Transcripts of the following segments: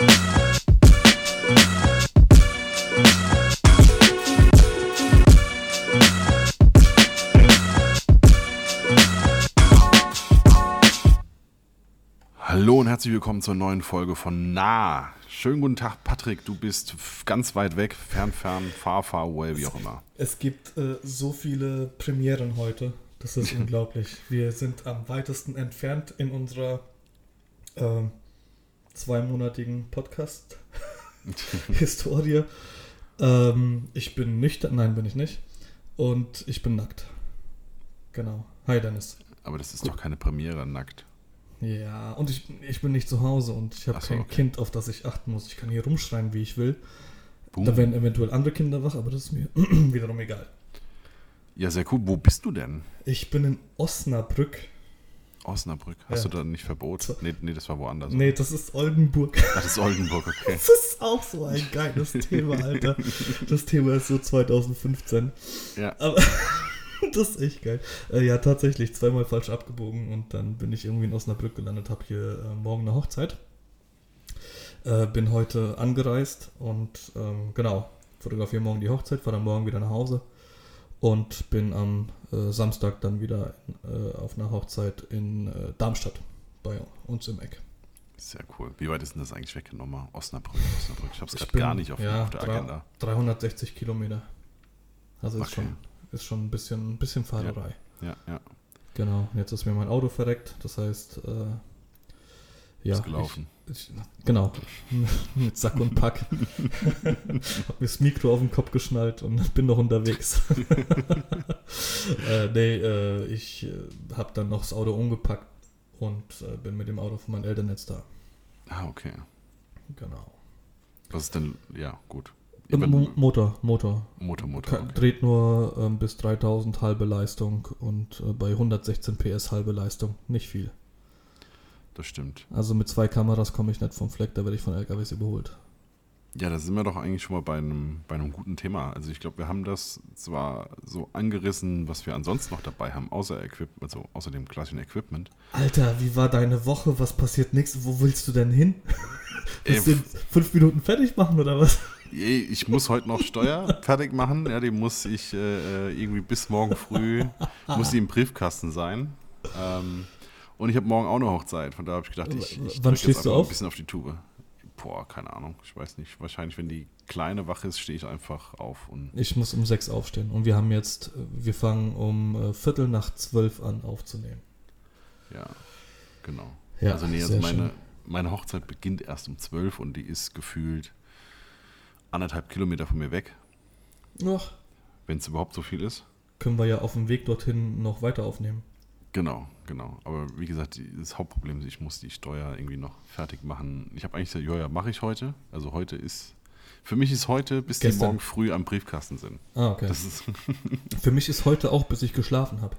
Hallo und herzlich willkommen zur neuen Folge von Nah. Schönen guten Tag, Patrick. Du bist ganz weit weg, fern, fern, far, far away, wie auch immer. Es gibt äh, so viele Premieren heute. Das ist unglaublich. Wir sind am weitesten entfernt in unserer ähm, zweimonatigen Podcast-Historie. ähm, ich bin nüchtern, nein, bin ich nicht. Und ich bin nackt. Genau. Hi, Dennis. Aber das ist doch keine Premiere, nackt. Ja, und ich, ich bin nicht zu Hause und ich habe so, kein okay. Kind, auf das ich achten muss. Ich kann hier rumschreien, wie ich will. Boom. Da werden eventuell andere Kinder wach, aber das ist mir wiederum egal. Ja, sehr cool. Wo bist du denn? Ich bin in Osnabrück. Osnabrück. Hast Ja. du da nicht Verbot? So. Nee, nee, das war woanders. Nee, das ist Oldenburg. Ach, das ist Oldenburg, okay. Das ist auch so ein geiles Thema, Alter. Das Thema ist so 2015. Ja. Aber das ist echt geil. Äh, ja, tatsächlich zweimal falsch abgebogen und dann bin ich irgendwie in Osnabrück gelandet, habe hier äh, morgen eine Hochzeit. Äh, bin heute angereist und ähm, genau, fotografiere morgen die Hochzeit, fahre dann morgen wieder nach Hause und bin am äh, Samstag dann wieder äh, auf einer Hochzeit in äh, Darmstadt bei uns im Eck. Sehr cool. Wie weit ist denn das eigentlich weg nochmal? Osnabrück, Osnabrück. Ich habe es gerade gar nicht auf, ja, auf der drei- Agenda. 360 Kilometer. Also ist, Okay. schon, ist schon ein bisschen, ein bisschen Fahrerei. Ja, ja. Genau. Und Jetzt ist mir mein Auto verreckt. Das heißt, äh, ja. ist gelaufen. Ich, genau. Mit Sack und Pack. Hab mir das Mikro auf den Kopf geschnallt und bin noch unterwegs. äh, nee, äh, ich äh, habe dann noch das Auto umgepackt und äh, bin mit dem Auto von meinen Eltern jetzt da. ah, okay. Genau. Was ist denn, ja, gut. Mo Motor, Motor. Motor, Motor. Ka- Okay. Dreht nur ähm, bis 3000 halbe Leistung und äh, bei 116 PS halbe Leistung. Nicht viel. Das stimmt. Also mit zwei Kameras komme ich nicht vom Fleck, da werde ich von LKWs überholt. Ja, da sind wir doch eigentlich schon mal bei einem, bei einem guten Thema. Also ich glaube, wir haben das zwar so angerissen, was wir ansonsten noch dabei haben, außer Equip also außer dem klassischen Equipment. Alter, wie war deine Woche? Was passiert nächstes? Wo willst du denn hin? Willst du in fünf Minuten fertig machen oder was? Ich muss heute noch Steuer fertig machen. Ja, die muss ich äh, äh, irgendwie bis morgen früh, muss die im Briefkasten sein. Ähm, und ich habe morgen auch eine Hochzeit. Von da habe ich gedacht, ich, ich Wann stehst du einfach ein auf? bisschen auf die Tube. Boah, keine Ahnung. Ich weiß nicht. Wahrscheinlich, wenn die Kleine wach ist, stehe ich einfach auf. Und Ich muss um sechs aufstehen und wir haben jetzt, wir fangen um äh, Viertel nach zwölf an aufzunehmen. ja, genau. Ja, also nee, also meine, schön. meine Hochzeit beginnt erst um 12 und die ist gefühlt anderthalb Kilometer von mir weg, Ach, wenn es überhaupt so viel ist. können wir ja auf dem Weg dorthin noch weiter aufnehmen. Genau, genau. Aber wie gesagt, die- das Hauptproblem ist, ich muss die Steuer irgendwie noch fertig machen. Ich habe eigentlich gesagt, ja, ja, mache ich heute. Also heute ist, für mich ist heute, bis die Gestern. morgen früh am Briefkasten sind. Ah, okay. Das Für mich ist heute auch, bis ich geschlafen habe.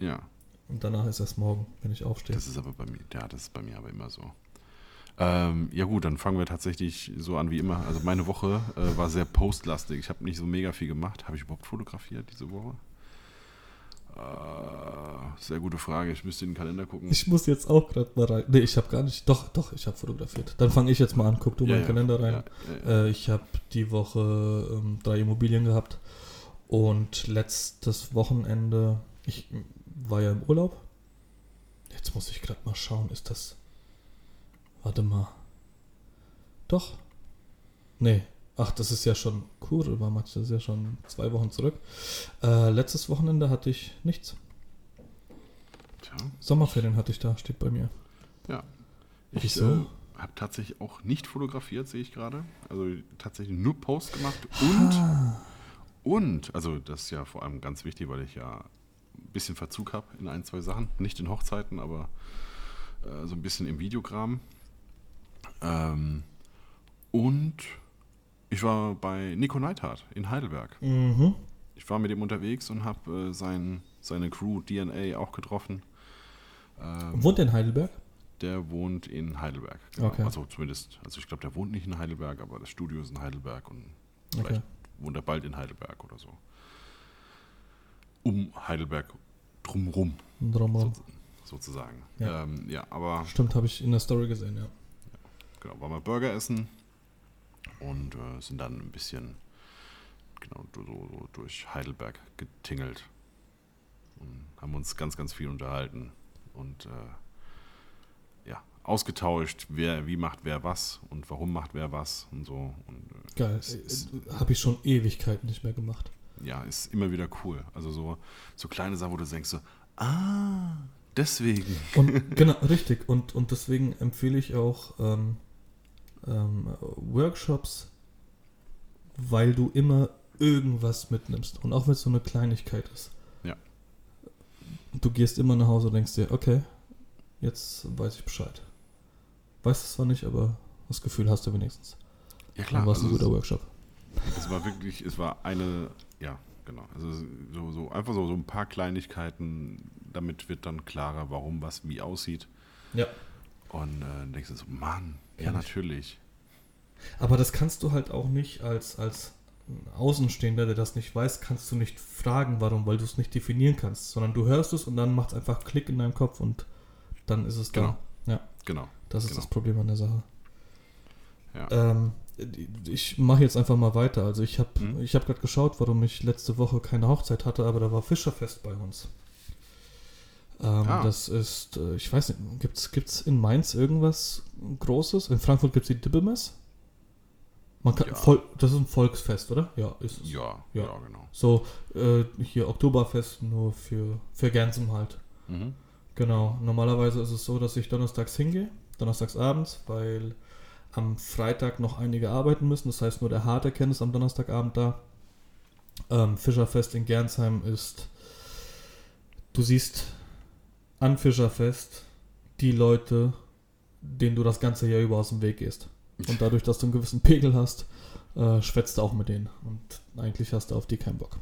ja, Und danach ist erst morgen, wenn ich aufstehe. das ist aber bei mir, ja, das ist bei mir aber immer so. Ähm, ja gut, dann fangen wir tatsächlich so an wie immer. Also meine Woche äh, war sehr postlastig. Ich habe nicht so mega viel gemacht. Habe ich überhaupt fotografiert diese Woche? Äh, sehr gute Frage. Ich müsste in den Kalender gucken. Ich muss jetzt auch gerade mal rein. Nee, ich habe gar nicht. Doch, doch, ich habe fotografiert. Dann fange ich jetzt mal an. Guck du mal in den Kalender rein. Ja, ja, ja. Äh, ich habe die Woche ähm, drei Immobilien gehabt. Und letztes Wochenende, ich war ja im Urlaub. Jetzt muss ich gerade mal schauen, ist das. Warte mal. Doch. Nee. Ach, das ist ja schon cool, war das ist ja schon zwei Wochen zurück. Äh, letztes Wochenende hatte ich nichts. Tja. Sommerferien hatte ich da, steht bei mir. Ja. Ich Wieso? äh, habe tatsächlich auch nicht fotografiert, sehe ich gerade. Also tatsächlich nur Post gemacht und, Ah. und, also das ist ja vor allem ganz wichtig, weil ich ja ein bisschen Verzug habe in ein, zwei Sachen. Nicht in Hochzeiten, aber äh, so ein bisschen im Videogramm. Ähm, und ich war bei Nico Neithardt in Heidelberg. Mhm. Ich war mit ihm unterwegs und habe äh, sein, seine Crew DNA auch getroffen. Ähm, Wohnt der in Heidelberg? Der wohnt in Heidelberg. Genau. Okay. Also zumindest, also ich glaube, der wohnt nicht in Heidelberg, aber das Studio ist in Heidelberg und Okay. vielleicht wohnt er bald in Heidelberg oder so. Um Heidelberg drumrum, Drumherum. so, sozusagen. Ja. Ähm, ja, aber Stimmt, habe ich in der Story gesehen, ja. genau, waren wir Burger essen und äh, sind dann ein bisschen genau so, so durch Heidelberg getingelt und haben uns ganz, ganz viel unterhalten und äh, ja, ausgetauscht, wer wie macht wer was und warum macht wer was und so. Und, äh, Geil, habe ich schon Ewigkeiten nicht mehr gemacht. Ja, ist immer wieder cool. Also so, so kleine Sachen, wo du denkst so, ah, deswegen. Und genau, richtig. Und, und deswegen empfehle ich auch ähm, ähm, Workshops, weil du immer irgendwas mitnimmst. Und auch wenn es so eine Kleinigkeit ist. Ja. Du gehst immer nach Hause und denkst dir, okay, jetzt weiß ich Bescheid. Weißt es zwar nicht, aber das Gefühl hast du wenigstens. Ja klar. War es also ein guter Workshop. Es war wirklich, es war eine, ja, genau. Also so, so einfach so, so ein paar Kleinigkeiten, damit wird dann klarer, warum was wie aussieht. Ja. Und äh, denkst du so, Mann, Kann ja natürlich. Aber das kannst du halt auch nicht als, als Außenstehender, der das nicht weiß, kannst du nicht fragen, warum, weil du es nicht definieren kannst, sondern du hörst es und dann macht es einfach Klick in deinem Kopf und dann ist es genau. da. Ja. Genau. Das ist genau. das Problem an der Sache. Ja. Ähm, ich mache jetzt einfach mal weiter. Also ich habe Mhm. ich hab gerade geschaut, warum ich letzte Woche keine Hochzeit hatte, aber da war Fischerfest bei uns. Ähm, Ah. Das ist, äh, ich weiß nicht, gibt es in Mainz irgendwas Großes? In Frankfurt gibt es die Dippemess. Man kann, Ja. voll, das ist ein Volksfest, oder? Ja, ist es. Ja, Ja. ja, genau. So, äh, hier Oktoberfest nur für, für Gänsen halt. Mhm. Genau, normalerweise ist es so, dass ich donnerstags hingehe, donnerstags abends, weil am Freitag noch einige arbeiten müssen. Das heißt, nur der harte Kennt ist am Donnerstagabend da. Ähm, Fischerfest in Gernsheim ist, du siehst an Fischerfest die Leute, denen du das ganze Jahr über aus dem Weg gehst. Und dadurch, dass du einen gewissen Pegel hast, äh, schwätzt du auch mit denen. Und eigentlich hast du auf die keinen Bock.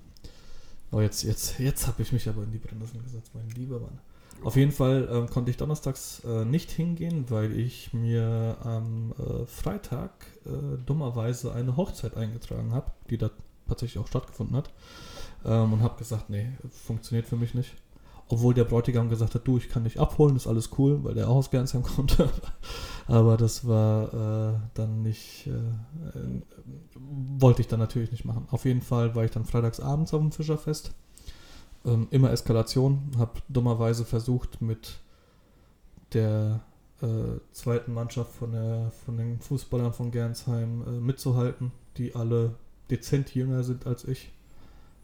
Aber jetzt, jetzt, jetzt habe ich mich aber in die Brennnesseln gesetzt, mein lieber Mann. Auf jeden Fall äh, konnte ich donnerstags äh, nicht hingehen, weil ich mir am äh, Freitag äh, dummerweise eine Hochzeit eingetragen habe, die da tatsächlich auch stattgefunden hat. Ähm, und habe gesagt, nee, funktioniert für mich nicht. Obwohl der Bräutigam gesagt hat, du, ich kann dich abholen, ist alles cool, weil der auch aus Gernsheim kommt. Aber das war äh, dann nicht, äh, äh, wollte ich dann natürlich nicht machen. Auf jeden Fall war ich dann freitags abends auf dem Fischerfest. Ähm, immer Eskalation. Habe dummerweise versucht, mit der äh, zweiten Mannschaft von, der, von den Fußballern von Gernsheim äh, mitzuhalten, die alle dezent jünger sind als ich.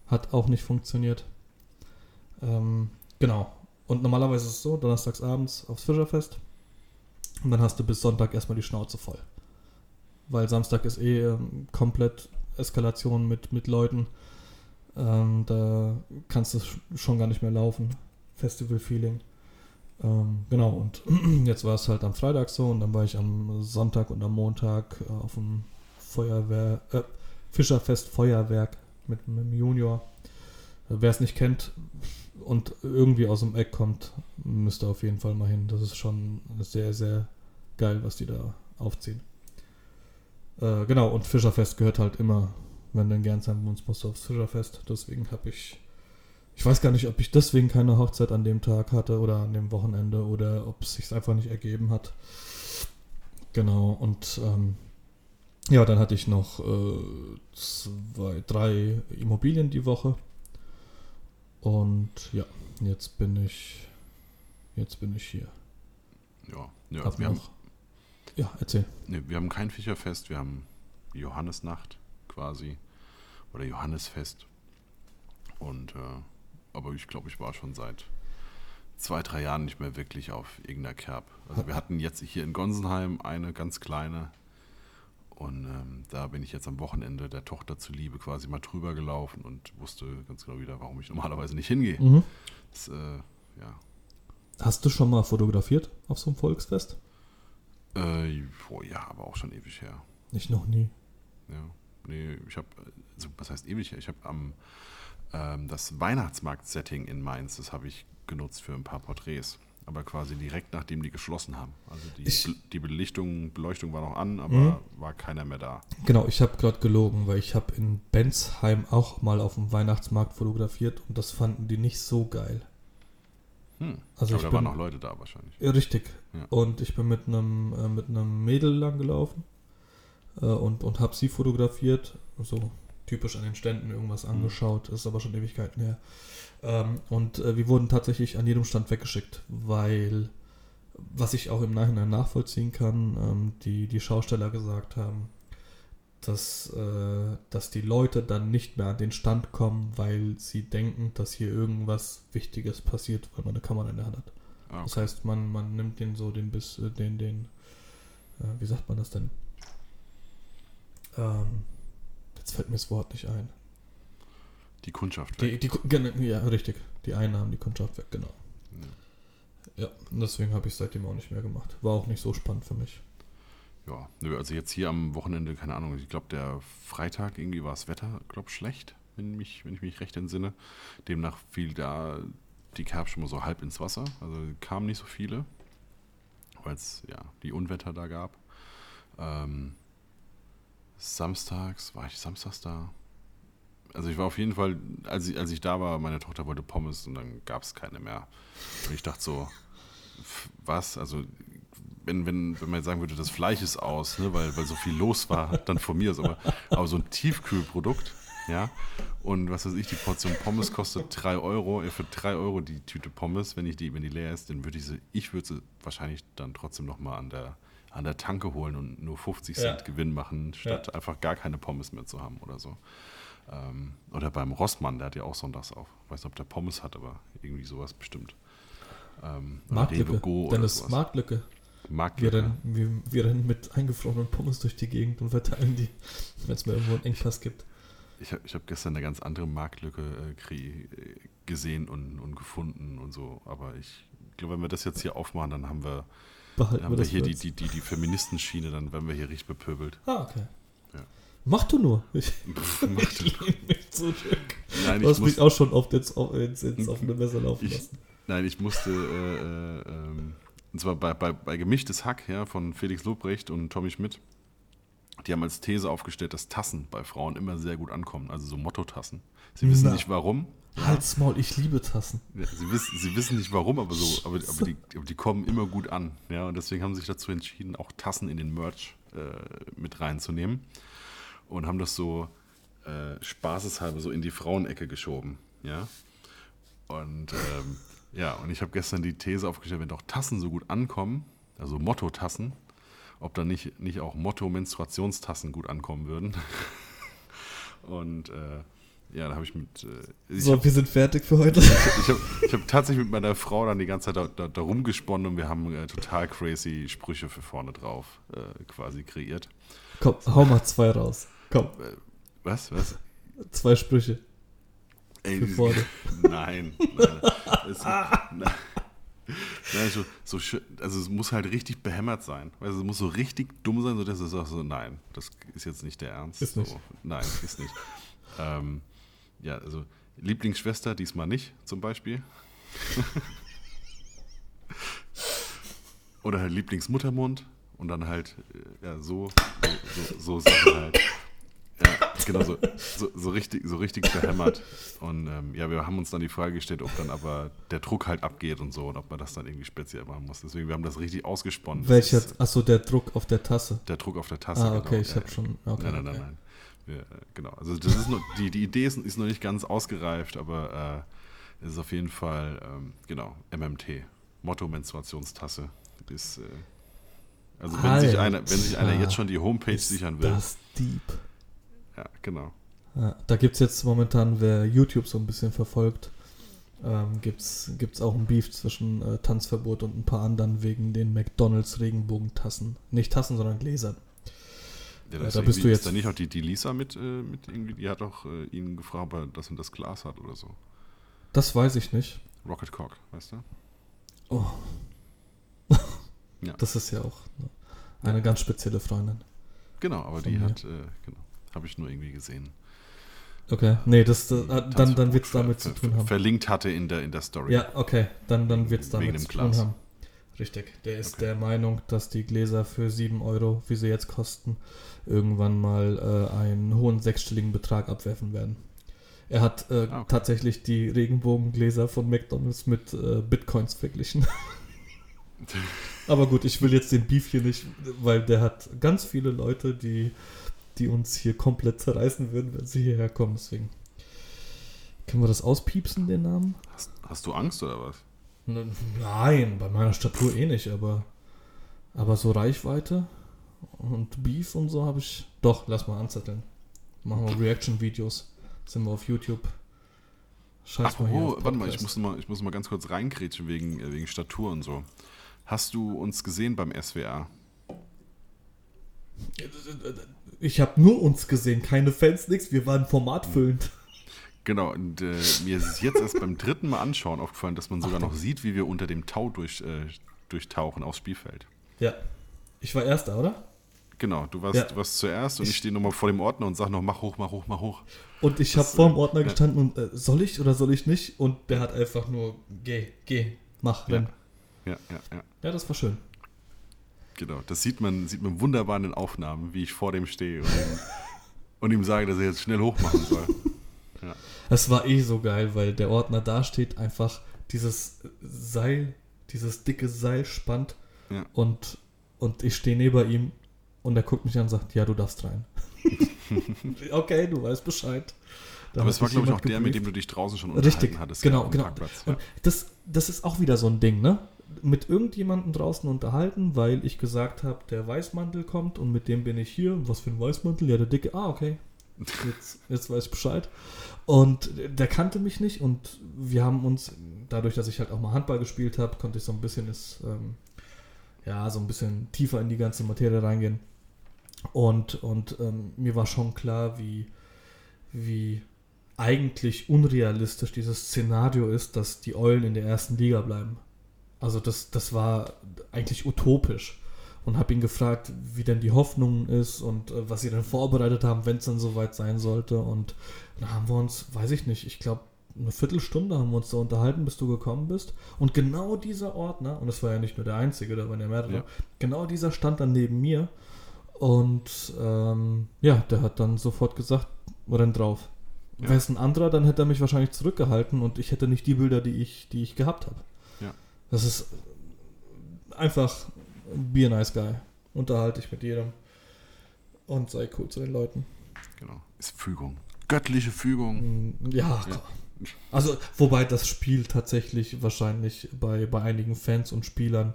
Hat auch nicht funktioniert. Ähm, genau. Und normalerweise ist es so, donnerstags abends aufs Fischerfest. Und dann hast du bis Sonntag erstmal die Schnauze voll. Weil Samstag ist eh ähm, komplett Eskalation mit, mit Leuten. Ähm, da kannst du sch- schon gar nicht mehr laufen. Festival-Feeling. Ähm, genau, und jetzt war es halt am Freitag so und dann war ich am Sonntag und am Montag äh, auf dem Feuerwehr, äh, Fischerfest Feuerwerk mit, mit dem Junior. Wer es nicht kennt und irgendwie aus dem Eck kommt, müsste auf jeden Fall mal hin. Das ist schon sehr, sehr geil, was die da aufziehen. Äh, genau, und Fischerfest gehört halt immer, wenn du in Gernsheim wohnst, musst du aufs Fischerfest. Deswegen habe ich, ich weiß gar nicht, ob ich deswegen keine Hochzeit an dem Tag hatte oder an dem Wochenende oder ob es sich einfach nicht ergeben hat. Genau, und ähm, ja, dann hatte ich noch äh, zwei, drei Immobilien die Woche. Und ja, jetzt bin ich, jetzt bin ich hier. Ja, ja Hab wir, haben, noch, ja, erzähl. nee, wir haben kein Fischerfest, wir haben Johannesnacht quasi oder Johannesfest. Und äh, aber ich glaube, ich war schon seit zwei, drei Jahren nicht mehr wirklich auf irgendeiner Kerb. Also wir hatten jetzt hier in Gonsenheim eine ganz kleine und ähm, da bin ich jetzt am Wochenende der Tochter zuliebe quasi mal drüber gelaufen und wusste ganz genau wieder, warum ich normalerweise nicht hingehe. Mhm. Das, äh, ja. Hast du schon mal fotografiert auf so einem Volksfest? Äh, oh, ja, aber auch schon ewig her. Ich noch nie. Ja, nee, ich habe, also was heißt ewig? Ich habe am ähm, das Weihnachtsmarkt-Setting in Mainz, das habe ich genutzt für ein paar Porträts. Aber quasi direkt nachdem die geschlossen haben. Also die, Ich- die Belichtung, Beleuchtung war noch an, aber Mhm. war keiner mehr da. Genau, ich habe gerade gelogen, weil ich habe in Bensheim auch mal auf dem Weihnachtsmarkt fotografiert und das fanden die nicht so geil. Hm. Also aber ich da bin, waren auch Leute da wahrscheinlich. Ja, richtig. Ja. Und ich bin mit einem äh, mit einem Mädel lang gelaufen äh, und, und habe sie fotografiert. So typisch an den Ständen irgendwas angeschaut. Ist aber schon Ewigkeiten her. Ähm, und äh, wir wurden tatsächlich an jedem Stand weggeschickt, weil, was ich auch im Nachhinein nachvollziehen kann, ähm, die, die Schausteller gesagt haben, dass, äh, dass die Leute dann nicht mehr an den Stand kommen, weil sie denken, dass hier irgendwas Wichtiges passiert, weil man eine Kamera in der Hand hat. Ah, Das okay. heißt, man, man nimmt den so den bis äh, den den äh, wie sagt man das denn? Ähm, jetzt fällt mir das Wort nicht ein. Die Kundschaft. Die, weg. die gen- ja richtig, die Einnahmen, die Kundschaft weg, genau. Ja. Ja, und deswegen habe ich seitdem auch nicht mehr gemacht. War auch nicht so spannend für mich. Ja, nö, also jetzt hier am Wochenende, keine Ahnung, ich glaube, der Freitag irgendwie war das Wetter, glaube schlecht, wenn, mich, wenn ich mich recht entsinne. Demnach fiel da die Kerb schon mal so halb ins Wasser. Also kamen nicht so viele, weil es ja die Unwetter da gab. Ähm, samstags, war ich samstags da? Also ich war auf jeden Fall, als ich, als ich da war, meine Tochter wollte Pommes und dann gab es keine mehr. Und ich dachte so, was? Also wenn, wenn, wenn man jetzt sagen würde, das Fleisch ist aus, ne, weil, weil so viel los war, dann von mir aus, aber, aber so ein Tiefkühlprodukt, ja, und was weiß ich, die Portion Pommes kostet 3 Euro, für 3 Euro die Tüte Pommes, wenn ich die, wenn die leer ist, dann würde ich sie, ich würde sie wahrscheinlich dann trotzdem nochmal an der, an der Tanke holen und nur 50 Cent Ja. Gewinn machen, statt einfach gar keine Pommes mehr zu haben oder so. Ähm, oder beim Rossmann, der hat ja auch sonntags auf. weiß nicht, ob der Pommes hat, aber irgendwie sowas bestimmt. Ähm, Marktlücke. Oder Dennis, sowas. Marktlücke. Wir Marktlücke. rennen, wir, wir rennen mit eingefrorenen Pommes durch die Gegend und verteilen die, wenn es mal irgendwo einen Engpass gibt. Ich habe ich hab gestern eine ganz andere Marktlücke äh, äh, gesehen und, und gefunden und so. Aber ich glaube, wenn wir das jetzt hier aufmachen, dann haben wir, dann haben wir hier die, die, die, die Feministenschiene, dann werden wir hier richtig bepöbelt. Ah, okay. Ja. Mach du nur. Ich, Pff, macht- ich lehne mich zurück. nein, Du ich hast mich auch schon auf ins, ins, ins offene Messer laufen Ich- lassen. nein, ich musste, äh, äh, ähm, und zwar bei, bei, bei Gemischtes Hack ja, von Felix Lobrecht und Tommy Schmidt. Die haben als These aufgestellt, dass Tassen bei Frauen immer sehr gut ankommen, also so Mottotassen. Sie wissen Na. nicht warum, Halt's Maul, ich liebe Tassen. Ja, sie, wissen, sie wissen nicht warum, aber so, aber, aber, die, aber die kommen immer gut an. Ja, und deswegen haben sie sich dazu entschieden, auch Tassen in den Merch äh, mit reinzunehmen. Und haben das so äh, spaßeshalber so in die Frauenecke geschoben. Ja. Und ähm, ja, und ich habe gestern die These aufgestellt, wenn doch Tassen so gut ankommen, also Motto-Tassen, ob dann nicht, nicht auch Motto-Menstruationstassen gut ankommen würden. Und äh, ja, da habe ich mit. Äh, ich So, wir sind fertig für heute. ich habe ich hab tatsächlich mit meiner Frau dann die ganze Zeit da, da, da rumgesponnen und wir haben äh, total crazy Sprüche für vorne drauf äh, quasi kreiert. Komm, hau mal zwei raus. Komm, Was? Was? zwei Sprüche Ey, für vorne. Nein. nein, es, nein. Nein, so, so, also es muss halt richtig behämmert sein. Also es muss so richtig dumm sein, sodass es auch so, nein, das ist jetzt nicht der Ernst. Ist nicht. So, nein, ist nicht. ähm, ja, also Lieblingsschwester diesmal nicht, zum Beispiel. Oder halt Lieblingsmuttermund und dann halt, äh, ja, so, so, so, so Sachen halt. Ja, genau, so, so, so, richtig, so richtig behämmert. Und ähm, ja, wir haben uns dann die Frage gestellt, ob dann aber der Druck halt abgeht und so und ob man das dann irgendwie speziell machen muss. Deswegen, wir haben das richtig ausgesponnen. Welcher? Achso, der Druck auf der Tasse. Der Druck auf der Tasse. Ah, okay, genau. ich Ja, habe ja. schon. Okay, nein, nein, nein, nein. Wir, äh, genau, also das ist noch, die, die Idee ist, ist noch nicht ganz ausgereift, aber äh, es ist auf jeden Fall, ähm, genau, MMT, Motto Menstruationstasse. Ist, äh, also wenn sich, einer, wenn sich einer jetzt schon die Homepage sichern will, Das deep. Ja, genau. Ja, da gibt es jetzt momentan, wer YouTube so ein bisschen verfolgt, ähm, gibt es auch ein Beef zwischen äh, Tanzverbot und ein paar anderen wegen den McDonalds Regenbogentassen. Nicht Tassen, sondern Gläsern. Ja, Ja, ist da bist du Ist jetzt- da nicht auch die, die Lisa mit, äh, mit irgendwie, die hat auch äh, ihn gefragt, ob er das und das Glas hat oder so. Das weiß ich nicht. Rocket Cock, weißt du? Oh. Ja. Das ist ja auch ne, eine ganz spezielle Freundin. Genau, aber Von die mir. hat, äh, genau, habe ich nur irgendwie gesehen. Okay, nee, das, Die äh, dann, dann wird es damit zu tun haben. Verlinkt hatte in der, in der Story. Ja, okay, dann, dann wird es damit zu tun haben. Richtig, der ist Okay. der Meinung, dass die Gläser für 7 Euro, wie sie jetzt kosten, irgendwann mal äh, einen hohen sechsstelligen Betrag abwerfen werden. Er hat äh, Ah, okay. tatsächlich die Regenbogengläser von McDonalds mit äh, Bitcoins verglichen. Aber gut, ich will jetzt den Beef hier nicht, weil der hat ganz viele Leute, die, die uns hier komplett zerreißen würden, wenn sie hierher kommen. Deswegen können wir das auspiepsen, den Namen? Hast, hast du Angst oder was? N- Nein, bei meiner Statur eh nicht, aber, aber so Reichweite und Beef und so habe ich. Doch, lass mal anzetteln. Machen wir Reaction-Videos. Sind wir auf YouTube. Scheiß Ach, mal hier. oh, warte mal, ich muss mal, ich muss mal ganz kurz reingrätschen wegen, äh, wegen Statur und so. Hast du uns gesehen beim SWR? Ich habe nur uns gesehen, keine Fans, nix. Wir waren formatfüllend. Genau, und äh, mir ist es jetzt erst beim dritten Mal anschauen aufgefallen, dass man sogar noch sieht, wie wir unter dem Tau durch, äh, durchtauchen aufs Spielfeld. Ja. Ich war Erster, oder? Genau, du warst, Ja. du warst zuerst und ich, Ich- stehe nochmal vor dem Ordner und sag noch, mach hoch, mach hoch, mach hoch. Und ich habe vor dem äh, Ordner ja. gestanden und äh, soll ich oder soll ich nicht? Und der hat einfach nur, geh, geh, mach, Ja. renn. Ja, ja, ja. Ja, das war schön. Genau, das sieht man, sieht man wunderbar in den Aufnahmen, wie ich vor dem stehe und ihm, und ihm sage, dass er jetzt schnell hochmachen soll. Das war eh so geil, weil der Ordner da steht, einfach dieses Seil, dieses dicke Seil spannt Ja. und, und ich stehe neben ihm und er guckt mich an und sagt, ja, du darfst rein. okay, du weißt Bescheid. Da Aber es war, glaube ich, auch jemand der, mit gebrieft. dem du dich draußen schon unterhalten Richtig, hattest. genau, ja, genau. Parkplatz, ja. Und das, das ist auch wieder so ein Ding, ne? Mit irgendjemandem draußen unterhalten, weil ich gesagt habe, der Weißmantel kommt und mit dem bin ich hier. Was für ein Weißmantel? Ja, der dicke. Ah, okay. Jetzt, jetzt weiß ich Bescheid. Und der kannte mich nicht und wir haben uns, dadurch, dass ich halt auch mal Handball gespielt habe, konnte ich so ein bisschen ist, ähm, ja, so ein bisschen tiefer in die ganze Materie reingehen. Und, und ähm, mir war schon klar, wie, wie eigentlich unrealistisch dieses Szenario ist, dass die Eulen in der ersten Liga bleiben. Also das, das war eigentlich utopisch. Und habe ihn gefragt, wie denn die Hoffnung ist und äh, was sie denn vorbereitet haben, wenn es dann soweit sein sollte. Und dann haben wir uns, weiß ich nicht, ich glaube, eine Viertelstunde haben wir uns da unterhalten, bis du gekommen bist. Und genau dieser Ordner, und das war ja nicht nur der einzige, da waren ja mehrere, Ja. genau dieser stand dann neben mir. Und ähm, ja, der hat dann sofort gesagt, renn drauf. Ja. Wäre es ein anderer, dann hätte er mich wahrscheinlich zurückgehalten und ich hätte nicht die Bilder, die ich, die ich gehabt habe. Das ist einfach be a nice guy. Unterhalte ich mit jedem und sei cool zu den Leuten. Genau. Ist Fügung. Göttliche Fügung. Mm, Ja, Ja. also wobei das Spiel tatsächlich wahrscheinlich bei, bei einigen Fans und Spielern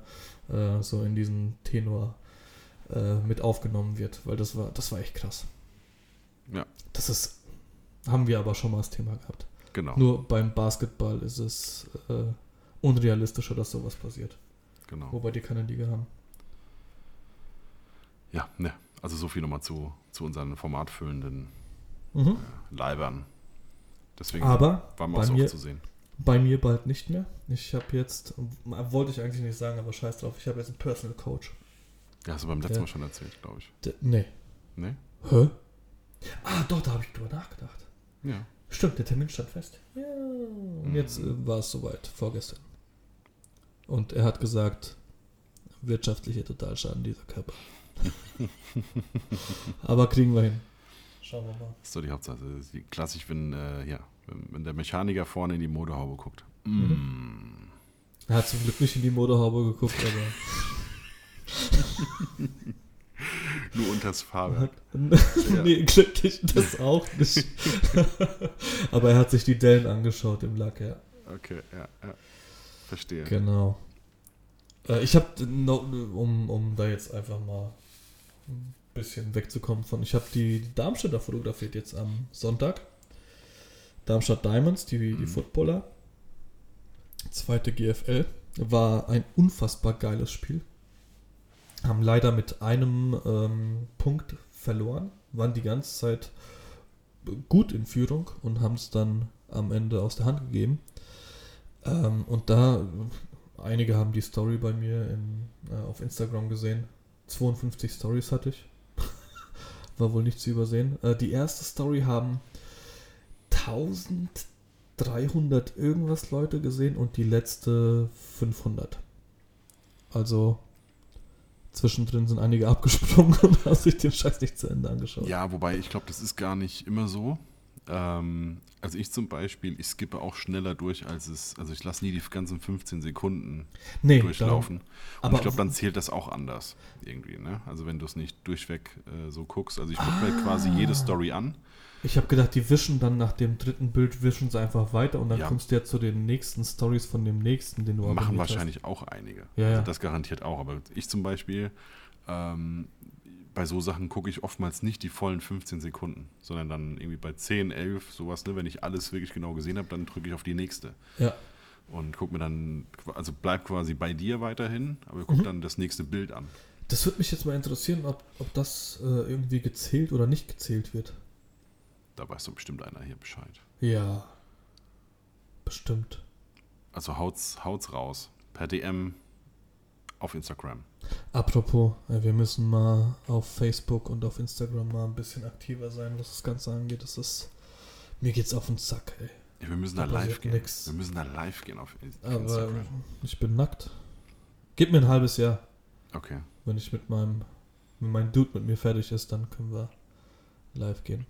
äh, so in diesen Tenor äh, mit aufgenommen wird, weil das war, das war echt krass. Ja. Das ist, haben wir aber schon mal das Thema gehabt. Genau. Nur beim Basketball ist es äh, unrealistischer, dass sowas passiert. genau. Wobei die keine Liga haben. Ja, ne. Also so viel nochmal zu, zu unseren formatfüllenden Mhm. Leibern. Deswegen Aber waren wir bei auch so mir- oft zu sehen. Bei mir bald nicht mehr. Ich habe jetzt, wollte ich eigentlich nicht sagen, aber scheiß drauf, ich habe jetzt einen Personal Coach. Ja, hast du beim letzten Ja. Mal schon erzählt, glaube ich. D nee. Ne? Hä? Ah, doch, da habe ich drüber nachgedacht. Ja. Stimmt, der Termin stand fest. Ja. Und jetzt äh, war es soweit, vorgestern. Und er hat gesagt, wirtschaftlicher Totalschaden dieser Körper. Aber kriegen wir hin. Schauen wir mal. Das ist doch die Hauptsache. Das ist die- Klassisch, wenn, äh, ja, wenn, wenn der Mechaniker vorne in die Motorhaube guckt. Mhm. Mm. Er hat zum Glück nicht in die Motorhaube geguckt, aber Nur unters Fahrwerk. nee, glücklich das auch nicht. aber er hat sich die Dellen angeschaut im Lack, ja. Okay, ja, ja. Verstehe. Genau. Äh, ich habe, um, um da jetzt einfach mal ein bisschen wegzukommen von, ich habe die Darmstädter fotografiert jetzt am Sonntag. Darmstadt Diamonds, die, die Mhm. Footballer. Zweite GFL. War ein unfassbar geiles Spiel. Haben leider mit einem ähm, Punkt verloren. Waren die ganze Zeit gut in Führung und haben es dann am Ende aus der Hand gegeben. Ähm, und da, einige haben die Story bei mir in, äh, auf Instagram gesehen. 52 Stories hatte ich. War wohl nicht zu übersehen. Äh, die erste Story haben 1300 irgendwas Leute gesehen und die letzte 500. Also zwischendrin sind einige abgesprungen und haben sich den Scheiß nicht zu Ende angeschaut. Ja, wobei ich glaube, das ist gar nicht immer so. Ähm, also ich zum Beispiel, ich skippe auch schneller durch, als es, also ich lasse nie die ganzen 15 Sekunden Nee, durchlaufen. Und aber- ich glaube, dann zählt das auch anders irgendwie, ne? Also wenn du es nicht durchweg äh, so guckst. Also ich gucke mir quasi jede Story an. Ich habe gedacht, die wischen dann nach dem dritten Bild, wischen sie einfach weiter und dann Ja. kommst du ja zu den nächsten Stories von dem nächsten, den du Machen wahrscheinlich auch einige. Ja, ja. Also das garantiert auch. Aber ich zum Beispiel, ähm, bei so Sachen gucke ich oftmals nicht die vollen 15 Sekunden, sondern dann irgendwie bei 10, 11, sowas, ne? Wenn ich alles wirklich genau gesehen habe, dann drücke ich auf die nächste. Ja. Und guck mir dann, also bleib quasi bei dir weiterhin, aber guck Mhm. dann das nächste Bild an. Das würde mich jetzt mal interessieren, ob, ob das äh, irgendwie gezählt oder nicht gezählt wird. Da weiß doch bestimmt einer hier Bescheid. Ja. Bestimmt. Also haut's, haut's raus. Per DM auf Instagram. Apropos, äh, wir müssen mal auf Facebook und auf Instagram mal ein bisschen aktiver sein, was das Ganze angeht. Das ist. Mir geht's auf den Sack, ey. Ja, wir müssen Da da live gehen. nix. Wir müssen da live gehen auf In- Aber Instagram. ich bin nackt. Gib mir ein halbes Jahr. Okay. Wenn ich mit meinem, wenn mein Dude mit mir fertig ist, dann können wir live gehen.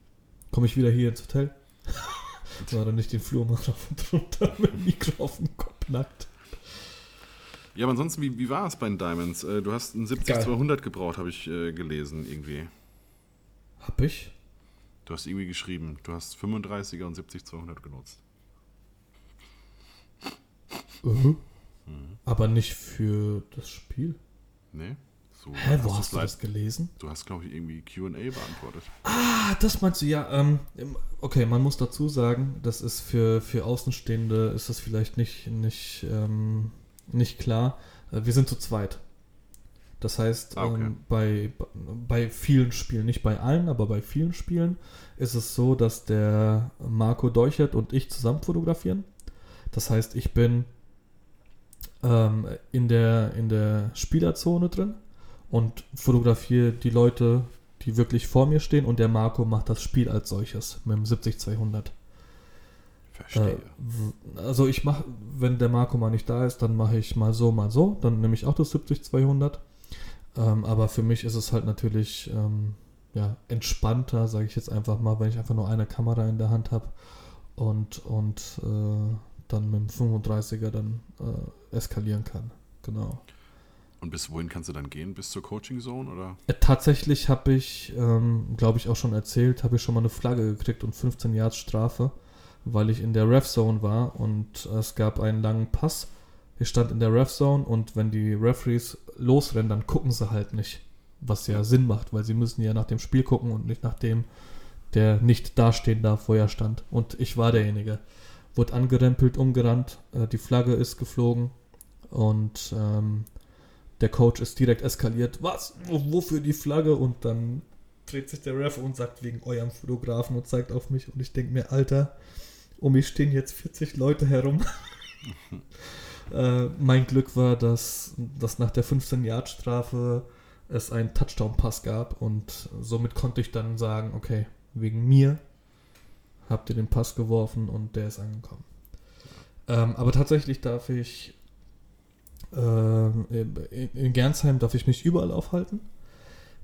Komme ich wieder hier ins Hotel? War dann nicht den Flur mal rauf und runter mit dem Mikro auf dem Kopf nackt. Ja, aber ansonsten, wie, wie war es bei den Diamonds? Äh, du hast einen 70-200 gebraucht, habe ich äh, gelesen, irgendwie. Hab ich? Du hast irgendwie geschrieben, du hast 35er und 70-200 genutzt. Mhm. Aber nicht für das Spiel. Nee? So, Hä, wo du's hast du das gelesen? Du hast, glaube ich, irgendwie QA beantwortet. Ah, das meinst du, ja. Ähm, okay, man muss dazu sagen, das ist für, für Außenstehende ist das vielleicht nicht, nicht, ähm, nicht klar. Äh, Wir sind zu zweit. Das heißt, Ah, okay. ähm, bei, bei vielen Spielen, nicht bei allen, aber bei vielen Spielen ist es so, dass der Marco Deuchert und ich zusammen fotografieren. Das heißt, ich bin ähm, in, der, in der Spielerzone drin und fotografiere die Leute, die wirklich vor mir stehen und der Marco macht das Spiel als solches mit dem 70-200. Verstehe. Äh, also ich mache, wenn der Marco mal nicht da ist, dann mache ich mal so, mal so, dann nehme ich auch das 70-200. Ähm, aber für mich ist es halt natürlich ähm, ja, entspannter, sage ich jetzt einfach mal, wenn ich einfach nur eine Kamera in der Hand habe und, und äh, dann mit dem 35er dann äh, eskalieren kann. Genau. und bis wohin kannst du dann gehen? Bis zur Coaching Zone oder? Äh, Tatsächlich habe ich, ähm, glaube ich, auch schon erzählt, habe ich schon mal eine Flagge gekriegt und 15 Yards Strafe, weil ich in der Ref Zone war und es gab einen langen Pass. Ich stand in der Ref Zone und wenn die Referees losrennen, dann gucken sie halt nicht, was ja Sinn macht, weil sie müssen ja nach dem Spiel gucken und nicht nach dem, der nicht dastehen darf, wo er stand. Und ich war derjenige. Wurde angerempelt, umgerannt, äh, die Flagge ist geflogen und ähm, der Coach ist direkt eskaliert. Was? Wo- Wofür die Flagge? Und dann dreht sich der Ref und sagt wegen eurem Fotografen und zeigt auf mich. Und ich denke mir, Alter, um mich stehen jetzt 40 Leute herum. äh, mein Glück war, dass, dass nach der 15-Yard-Strafe es einen Touchdown-Pass gab. Und somit konnte ich dann sagen, okay, wegen mir habt ihr den Pass geworfen und der ist angekommen. Ähm, aber tatsächlich darf ich ähm, in, Gernsheim darf ich mich überall aufhalten.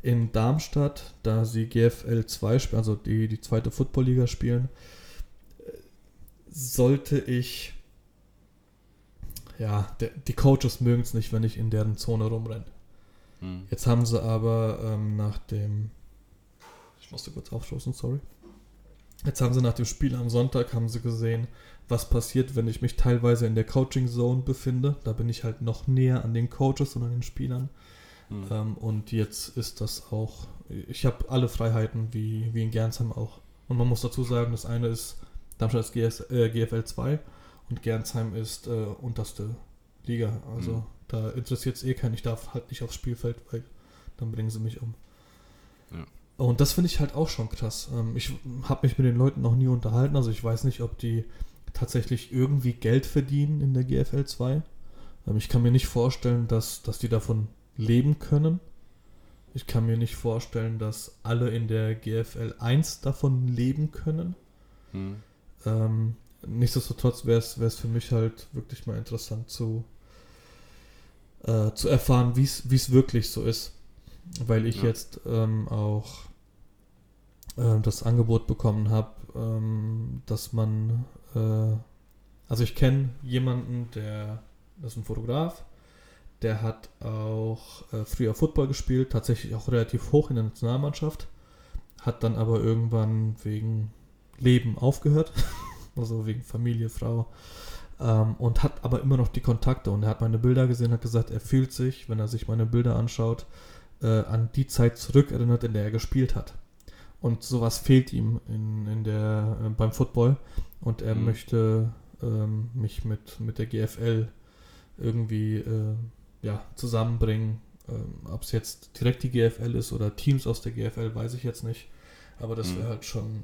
In Darmstadt, da sie GFL 2 spielen, also die, die zweite Football-Liga spielen, äh, sollte ich. Ja, der, die Coaches mögen es nicht, wenn ich in deren Zone rumrenne. Hm. Jetzt haben sie aber ähm, nach dem. Ich musste kurz aufstoßen, sorry. Jetzt haben sie nach dem Spiel am Sonntag haben sie gesehen, was passiert, wenn ich mich teilweise in der Coaching Zone befinde. Da bin ich halt noch näher an den Coaches und an den Spielern. Hm. Ähm, und jetzt ist das auch. Ich habe alle Freiheiten wie, wie in Gernsheim auch. Und man muss dazu sagen, das eine ist Darmstadt ist GS, äh, GFL 2 und Gernsheim ist äh, unterste Liga. Also Mhm. da interessiert es eh keinen. Ich darf halt nicht aufs Spielfeld, weil dann bringen sie mich um. Ja. Und das finde ich halt auch schon krass. Ähm, ich habe mich mit den Leuten noch nie unterhalten. Also ich weiß nicht, ob die tatsächlich irgendwie Geld verdienen in der GFL 2. Ähm, ich kann mir nicht vorstellen, dass, dass die davon leben können. Ich kann mir nicht vorstellen, dass alle in der GFL 1 davon leben können. Hm. Ähm, nichtsdestotrotz wäre es für mich halt wirklich mal interessant zu, äh, zu erfahren, wie es wirklich so ist. Weil ich Ja. jetzt ähm, auch äh, das Angebot bekommen habe, ähm, dass man, äh, also ich kenne jemanden, der, das ist ein Fotograf, der hat auch äh, früher Football gespielt, tatsächlich auch relativ hoch in der Nationalmannschaft, hat dann aber irgendwann wegen Leben aufgehört, also wegen Familie, Frau, ähm, und hat aber immer noch die Kontakte und er hat meine Bilder gesehen, hat gesagt, er fühlt sich, wenn er sich meine Bilder anschaut, äh, an die Zeit zurückerinnert, in der er gespielt hat. Und sowas fehlt ihm in, in der, äh, beim Football. Und er mhm. möchte ähm, mich mit, mit der GFL irgendwie äh, ja, zusammenbringen. Ähm, Ob es jetzt direkt die GFL ist oder Teams aus der GFL, weiß ich jetzt nicht. Aber das wäre mhm. halt schon.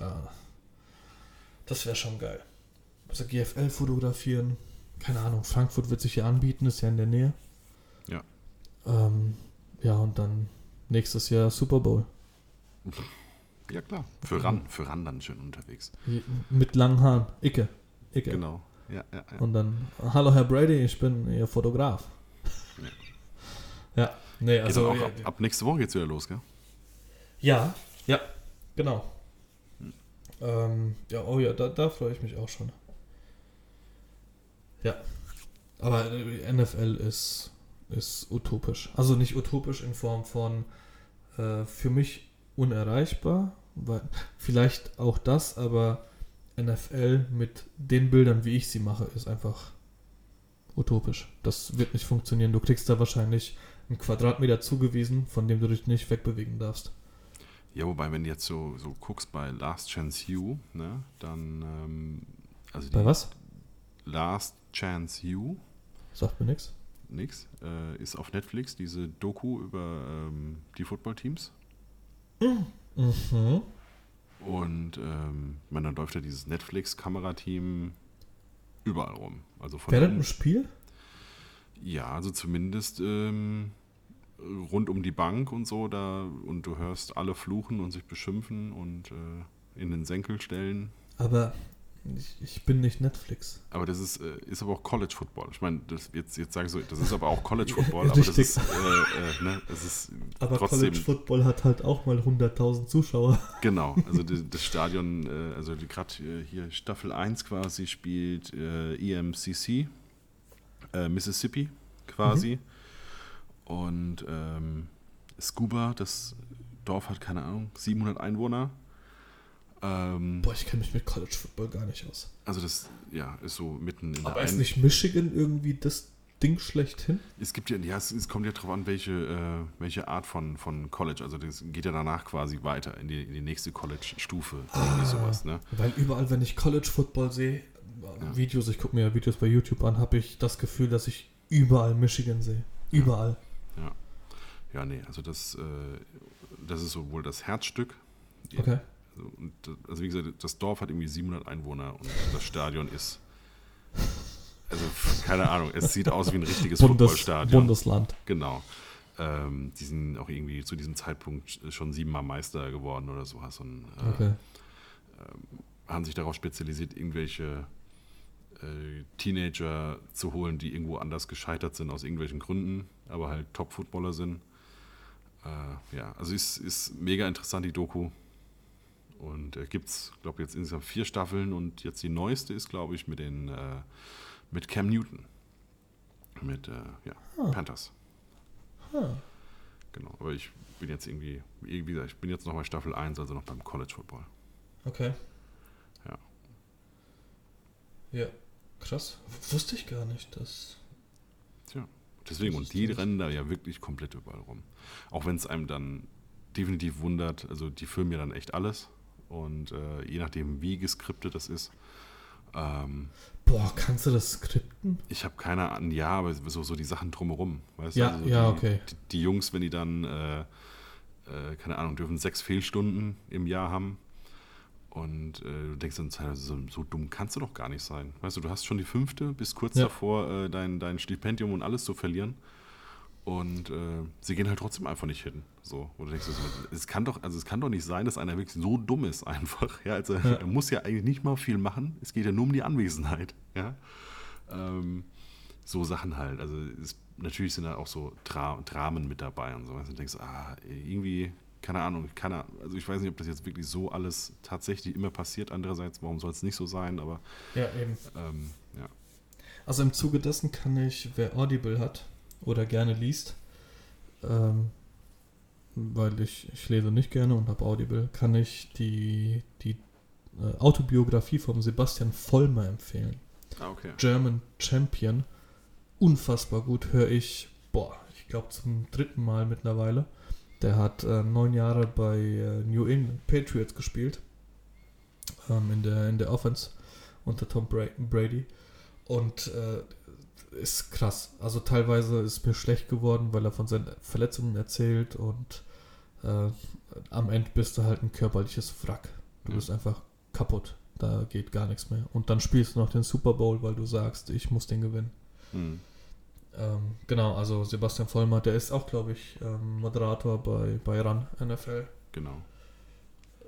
Ja, das wäre schon geil. Also GFL fotografieren. Keine Ahnung, Frankfurt wird sich ja anbieten, ist ja in der Nähe. Ja. Ähm, ja, und dann nächstes Jahr Super Bowl. Ja, klar. Für Ran, für Ran dann schön unterwegs. Mit langen Haaren. Icke. Icke. Genau. Ja, ja, ja. Und dann, hallo Herr Brady, ich bin Ihr Fotograf. Ja. ja. Nee, also. Auch ab, ab, nächste Woche geht's wieder los, gell? Ja, ja, genau. Hm. Ähm, ja, oh ja, da, da freue ich mich auch schon. Ja. Aber NFL ist ist utopisch. Also nicht utopisch in Form von äh, für mich unerreichbar, weil vielleicht auch das, aber NFL mit den Bildern, wie ich sie mache, ist einfach utopisch. Das wird nicht funktionieren. Du kriegst da wahrscheinlich einen Quadratmeter zugewiesen, von dem du dich nicht wegbewegen darfst. Ja, wobei, wenn du jetzt so, so guckst bei Last Chance You, ne, dann. Ähm, also bei was? Last Chance You. Sagt mir nichts nichts. Äh, ist auf Netflix diese Doku über ähm, die Footballteams. Mhm. Und ähm, man, dann läuft ja dieses Netflix-Kamerateam überall rum. Also von Während dem Spiel? Ja, also zumindest ähm, rund um die Bank und so da und du hörst alle fluchen und sich beschimpfen und äh, in den Senkel stellen. Aber ich, ich, bin nicht Netflix. Aber das ist, äh, ist aber auch College Football. Ich meine, jetzt, jetzt sage ich so, das ist aber auch College Football, aber das ist, äh, äh, ne, das ist aber trotzdem, College Football hat halt auch mal 100.000 Zuschauer. Genau, also die, das Stadion, äh, also gerade hier Staffel 1 quasi spielt äh, EMCC, äh, Mississippi quasi. Mhm. Und ähm, Scuba, das Dorf hat keine Ahnung, 700 Einwohner. Ähm, Boah, ich kenne mich mit College Football gar nicht aus. Also das, ja, ist so mitten in Aber der ist nicht Michigan irgendwie das Ding schlechthin? Es gibt ja, ja, es, es kommt ja darauf an, welche, äh, welche Art von, von College. Also das geht ja danach quasi weiter in die, in die nächste College-Stufe. Ah, sowas, ne? Weil überall, wenn ich College Football sehe, ja. Videos, ich gucke mir ja Videos bei YouTube an, habe ich das Gefühl, dass ich überall Michigan sehe. Überall. Ja. Ja, nee, also das, äh, das ist so wohl das Herzstück. Okay. Also, und, also wie gesagt, das Dorf hat irgendwie 700 Einwohner und das Stadion ist, also keine Ahnung, es sieht aus wie ein richtiges Bundes, Footballstadion. Bundesland. Genau. Ähm, die sind auch irgendwie zu diesem Zeitpunkt schon siebenmal Meister geworden oder sowas und äh, okay. äh, haben sich darauf spezialisiert, irgendwelche äh, Teenager zu holen, die irgendwo anders gescheitert sind aus irgendwelchen Gründen, aber halt Top-Footballer sind. Äh, ja, also ist, ist mega interessant, die Doku. Und äh, gibt es, glaube ich, jetzt insgesamt vier Staffeln und jetzt die neueste ist, glaube ich, mit den äh, mit Cam Newton. Mit äh, ja, ah. Panthers. Ah. Genau, aber ich bin jetzt irgendwie, wie gesagt, ich bin jetzt noch bei Staffel 1, also noch beim College Football. Okay. Ja. Ja, krass. Wusste ich gar nicht, dass. Tja, deswegen, und die rennen da ja wirklich komplett überall rum. Auch wenn es einem dann definitiv wundert, also die filmen ja dann echt alles. Und äh, je nachdem, wie geskriptet das ist. Ähm, Boah, kannst du das skripten? Ich habe keine Ahnung, ja, aber so, so die Sachen drumherum. Weißt ja, du? Also ja, die, okay. Die, die, Jungs, wenn die dann, äh, äh, keine Ahnung, dürfen sechs Fehlstunden im Jahr haben. Und äh, du denkst dann, so, so, dumm kannst du doch gar nicht sein. Weißt du, du hast schon die fünfte, bis kurz ja. davor, äh, dein, dein Stipendium und alles zu verlieren. Und äh, sie gehen halt trotzdem einfach nicht hin. So, oder denkst du so, es kann doch, also es kann doch nicht sein, dass einer wirklich so dumm ist einfach. Ja, also ja. er muss ja eigentlich nicht mal viel machen. Es geht ja nur um die Anwesenheit. Ja. Ähm, so Sachen halt. Also es, natürlich sind da auch so Dra Dramen mit dabei und so. Und du denkst, ah, irgendwie keine Ahnung, keine, also ich weiß nicht, ob das jetzt wirklich so alles tatsächlich immer passiert. Andererseits, warum soll es nicht so sein? Aber Ja, eben. ähm, ja. Also im Zuge dessen kann ich, wer Audible hat oder gerne liest, ähm, weil ich, ich lese nicht gerne und habe Audible, kann ich die, die äh, Autobiografie von Sebastian Vollmer empfehlen. Ah, okay. German Champion. Unfassbar gut, höre ich, boah, ich glaube zum dritten Mal mittlerweile. Der hat äh, neun Jahre bei äh, New England Patriots gespielt. Ähm, in, der, in der Offense unter Tom Bra Brady. Und äh, ist krass. Also teilweise ist mir schlecht geworden, weil er von seinen Verletzungen erzählt und äh, am Ende bist du halt ein körperliches Wrack. Du Ja. bist einfach kaputt. Da geht gar nichts mehr. Und dann spielst du noch den Super Bowl, weil du sagst, ich muss den gewinnen. Hm. Ähm, genau, also Sebastian Vollmer, der ist auch, glaube ich, ähm, Moderator bei, bei RAN NFL. Genau.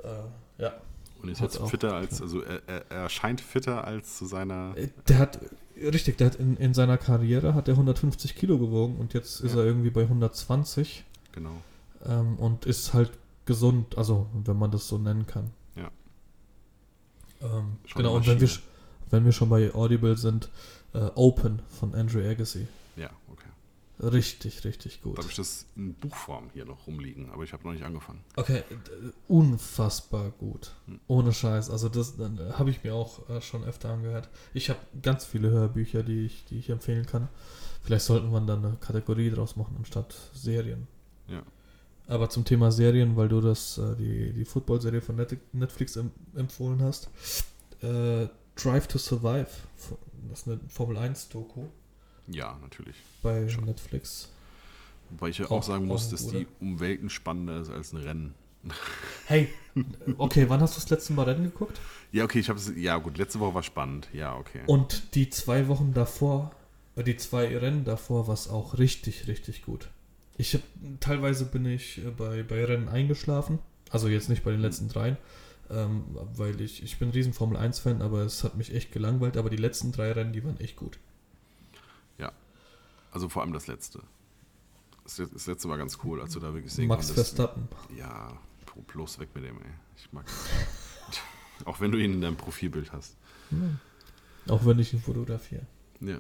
Äh, ja. Und ist jetzt auch. fitter als, also er, er, er scheint fitter als zu seiner. Äh, Der hat, richtig, der hat in, in seiner Karriere hat er 150 Kilo gewogen und jetzt ist Ja. er irgendwie bei 120 Genau. ähm, und ist halt gesund, also wenn man das so nennen kann. Ja. Ähm, genau, und wenn wir, wenn wir schon bei Audible sind, äh, Open von Andrew Agassi. Ja, okay. Richtig, richtig gut. Da habe ich das in Buchform hier noch rumliegen, aber ich habe noch nicht angefangen. Okay, unfassbar gut. Hm. Ohne Scheiß. Also das äh, habe ich mir auch äh, schon öfter angehört. Ich habe ganz viele Hörbücher, die ich, die ich empfehlen kann. Vielleicht sollten wir dann eine Kategorie draus machen anstatt Serien. Ja. Aber zum Thema Serien, weil du das äh, die, die Football-Serie von Net Netflix em empfohlen hast. Äh, Drive to Survive. Das ist eine Formel 1 Doku Ja, natürlich. bei Schon. Netflix. Wobei ich ja Auch- sagen muss, dass die um Welten spannender ist als ein Rennen. Hey, okay, wann hast du das letzte Mal Rennen geguckt? Ja, okay, ich habe es. Ja, gut, letzte Woche war spannend. Ja, okay. Und die zwei Wochen davor, äh, die zwei Rennen davor, war es auch richtig, richtig gut. Ich hab, teilweise bin ich äh, bei, bei Rennen eingeschlafen. Also jetzt nicht bei den letzten dreien, ähm, weil ich, ich bin ein riesen Formel 1-Fan, aber es hat mich echt gelangweilt. Aber die letzten drei Rennen, die waren echt gut. Also vor allem das letzte. Das, let- das letzte war ganz cool, als du da wirklich sehen Max konntest. Verstappen. Ja, bloß weg mit dem, ey. Ich mag das. Auch wenn du ihn in deinem Profilbild hast. Hm. Auch wenn ich ihn fotografiere. Ja.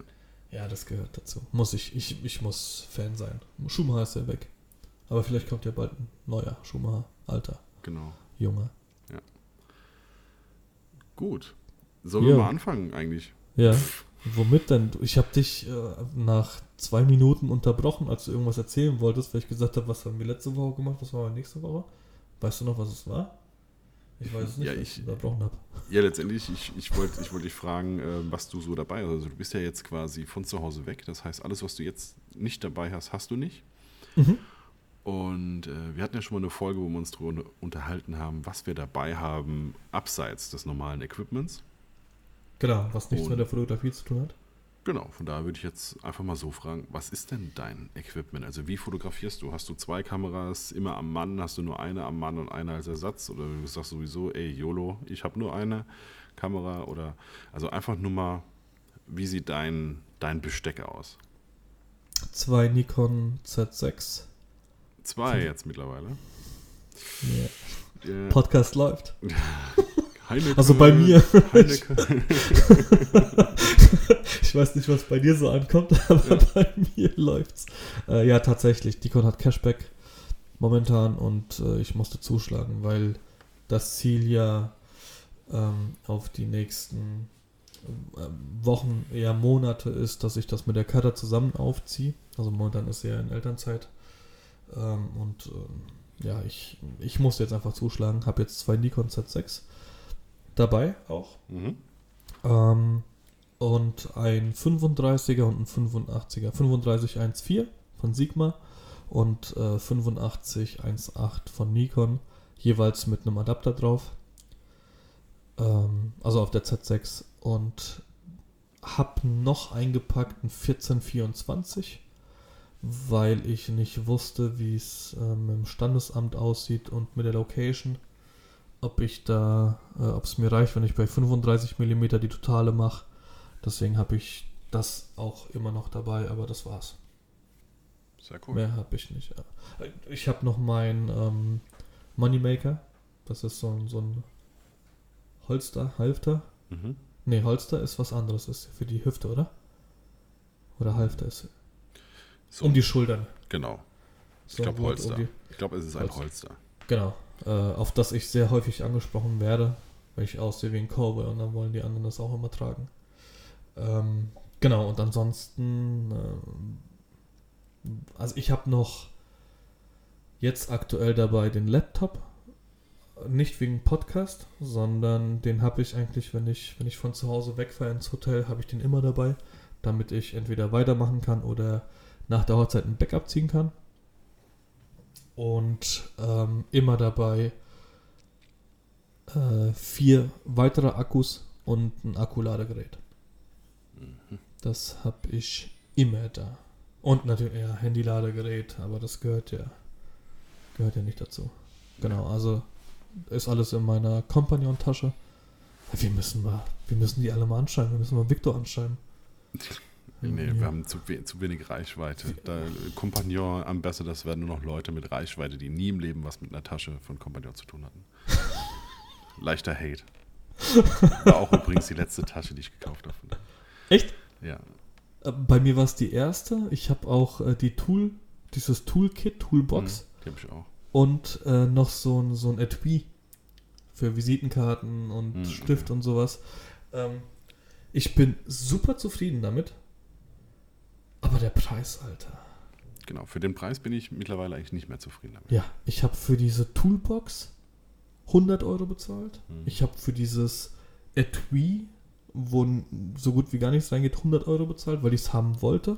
Ja, das gehört dazu. Muss ich, ich, ich muss Fan sein. Schumacher ist ja weg. Aber vielleicht kommt ja bald ein neuer Schumacher. Alter, Genau. Junge. Gut. Sollen Ja. wir mal anfangen eigentlich? Ja. Womit denn? Ich habe dich äh, nach zwei Minuten unterbrochen, als du irgendwas erzählen wolltest, weil ich gesagt habe, was haben wir letzte Woche gemacht, was machen wir nächste Woche? Weißt du noch, was es war? Ich weiß es nicht, Ja, ich- unterbrochen habe. Ja, letztendlich, ich, ich wollte ich wollt dich fragen, äh, was du so dabei hast. Also du bist ja jetzt quasi von zu Hause weg. Das heißt, alles, was du jetzt nicht dabei hast, hast du nicht. Mhm. Und äh, wir hatten ja schon mal eine Folge, wo wir uns darüber unterhalten haben, was wir dabei haben, abseits des normalen Equipments. Genau, was nichts Und- mit der Fotografie zu tun hat. Genau, von daher würde ich jetzt einfach mal so fragen, was ist denn dein Equipment? Also wie fotografierst du? Hast du zwei Kameras immer am Mann? Hast du nur eine am Mann und eine als Ersatz? Oder du sagst sowieso, ey YOLO, ich habe nur eine Kamera? Oder also einfach nur mal, wie sieht dein, dein Besteck aus? Zwei Nikon Z6. Zwei jetzt mittlerweile. Yeah. Äh, Podcast läuft. Heineke, Also bei mir. Heineke. Ich weiß nicht, was bei dir so ankommt, aber Ja. bei mir läuft's. Äh, ja, tatsächlich. Nikon hat Cashback momentan und äh, ich musste zuschlagen, weil das Ziel ja ähm, auf die nächsten äh, Wochen, eher Monate ist, dass ich das mit der Cutter zusammen aufziehe. Also momentan ist sie ja in Elternzeit. Ähm, und ähm, ja, ich, ich musste jetzt einfach zuschlagen. Habe jetzt zwei Nikon Z6 dabei auch. Mhm. Ähm, und ein 35er und ein 85er. 35 1.4 von Sigma und äh, 85 1.8 von Nikon. Jeweils mit einem Adapter drauf. Ähm, also auf der Z6. Und habe noch eingepackt einen 1424, weil ich nicht wusste, wie es ähm, im Standesamt aussieht und mit der Location ob ich da, äh, ob es mir reicht, wenn ich bei 35 mm die totale mache. Deswegen habe ich das auch immer noch dabei, aber das war's. Sehr cool. Mehr habe ich nicht. Ich habe noch mein ähm, Moneymaker. Das ist so ein, so ein Holster, Halfter. Mhm. Nee, Holster ist was anderes, ist für die Hüfte, oder? Oder Halfter ist So, um die Schultern. genau. So, Ich glaube wo- um Holster. die- Ich glaube, es ist ein Holster. Holster. Genau, äh, auf das ich sehr häufig angesprochen werde, weil ich aussehe wie ein Cowboy und dann wollen die anderen das auch immer tragen. Ähm, genau, und ansonsten, ähm, also ich habe noch jetzt aktuell dabei den Laptop, nicht wegen Podcast, sondern den habe ich eigentlich, wenn ich, wenn ich von zu Hause wegfahre ins Hotel, habe ich den immer dabei, damit ich entweder weitermachen kann oder nach der Hochzeit ein Backup ziehen kann und ähm, immer dabei äh, vier weitere Akkus und ein Akkuladegerät. Das habe ich immer da. Und natürlich, ja, Handyladegerät, aber das gehört ja, gehört ja nicht dazu. Genau, also ist alles in meiner Compagnon-Tasche. Wir müssen mal, wir müssen die alle mal anschreiben, wir müssen mal Victor anschreiben. Nee, Ja. wir haben zu, we zu wenig Reichweite. Da, Compagnon Ambassadors werden nur noch Leute mit Reichweite, die nie im Leben was mit einer Tasche von Compagnon zu tun hatten. Leichter Hate. War auch übrigens die letzte Tasche, die ich gekauft habe. Echt? Ja. Äh, Bei mir war es die erste. Ich habe auch äh, die Tool, dieses Toolkit, Toolbox. Mhm, Die habe ich auch. und äh, noch so ein, so ein Etui für Visitenkarten und Hm, Stift okay. und sowas. Ähm, ich bin super zufrieden damit. Aber der Preis, Alter. Genau, für den Preis bin ich mittlerweile eigentlich nicht mehr zufrieden damit. Ja, ich habe für diese Toolbox 100 Euro bezahlt. Hm. Ich habe für dieses Etui, wo so gut wie gar nichts reingeht, 100 Euro bezahlt, weil ich es haben wollte.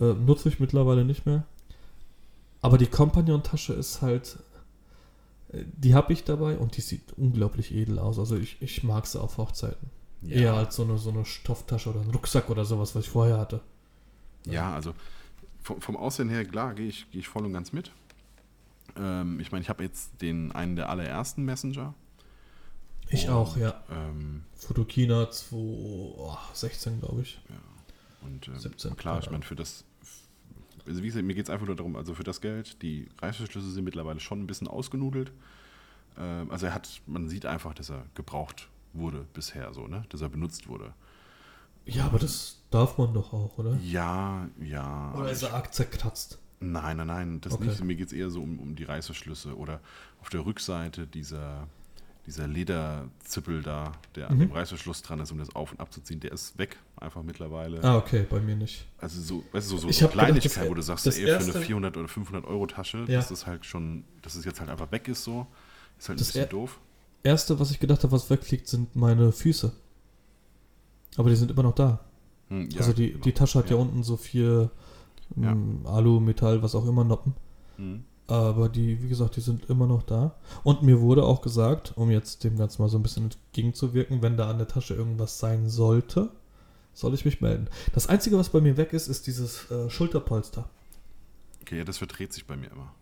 Äh, nutze ich mittlerweile nicht mehr. Aber die Compagnon-Tasche ist halt, äh, die habe ich dabei und die sieht unglaublich edel aus. Also ich, ich mag sie auf Hochzeiten. Ja. Eher als so eine, so eine Stofftasche oder ein Rucksack oder sowas, was ich vorher hatte. Ja, also vom, vom Aussehen her, klar, gehe ich, geh ich voll und ganz mit. Ähm, ich meine, ich habe jetzt den einen der allerersten Messenger. Ich Und, auch, ja. Ähm, Fotokina 2016, glaube ich. und ähm, 17, klar, ich meine, für das, also wie gesagt, mir geht es einfach nur darum, also für das Geld, die Reißverschlüsse sind mittlerweile schon ein bisschen ausgenudelt. Ähm, also er hat, man sieht einfach, dass er gebraucht wurde bisher so, ne? Dass er benutzt wurde. Ja, aber das darf man doch auch, oder? Ja, ja. Oder ist er arg zerkratzt? Nein, nein, nein, das Okay. nicht. Mir geht es eher so um, um die Reißverschlüsse oder auf der Rückseite dieser, dieser Lederzippel da, der an Mhm. dem Reißverschluss dran ist, um das auf- und abzuziehen, der ist weg einfach mittlerweile. Ah, okay, bei mir nicht. Also so, weißt du, so, so, Ich hab gedacht, Kleinigkeit, das- wo du sagst, ey, für eine 400 oder 500 Euro Tasche, Ja. dass das halt schon, dass es jetzt halt einfach weg ist so, ist halt ein Das bisschen er- doof. Erste, was ich gedacht habe, was wegfliegt, sind meine Füße. Aber die sind immer noch da. Hm, ja, also die, genau. die Tasche hat ja. Ja. unten so vier Ja. mm, Alu, Metall, was auch immer Noppen. Hm. Aber die, wie gesagt, die sind immer noch da. Und mir wurde auch gesagt, um jetzt dem Ganzen mal so ein bisschen entgegenzuwirken, wenn da an der Tasche irgendwas sein sollte, soll ich mich melden. Das Einzige, was bei mir weg ist, ist dieses äh, Schulterpolster. Okay, ja, das verdreht sich bei mir immer.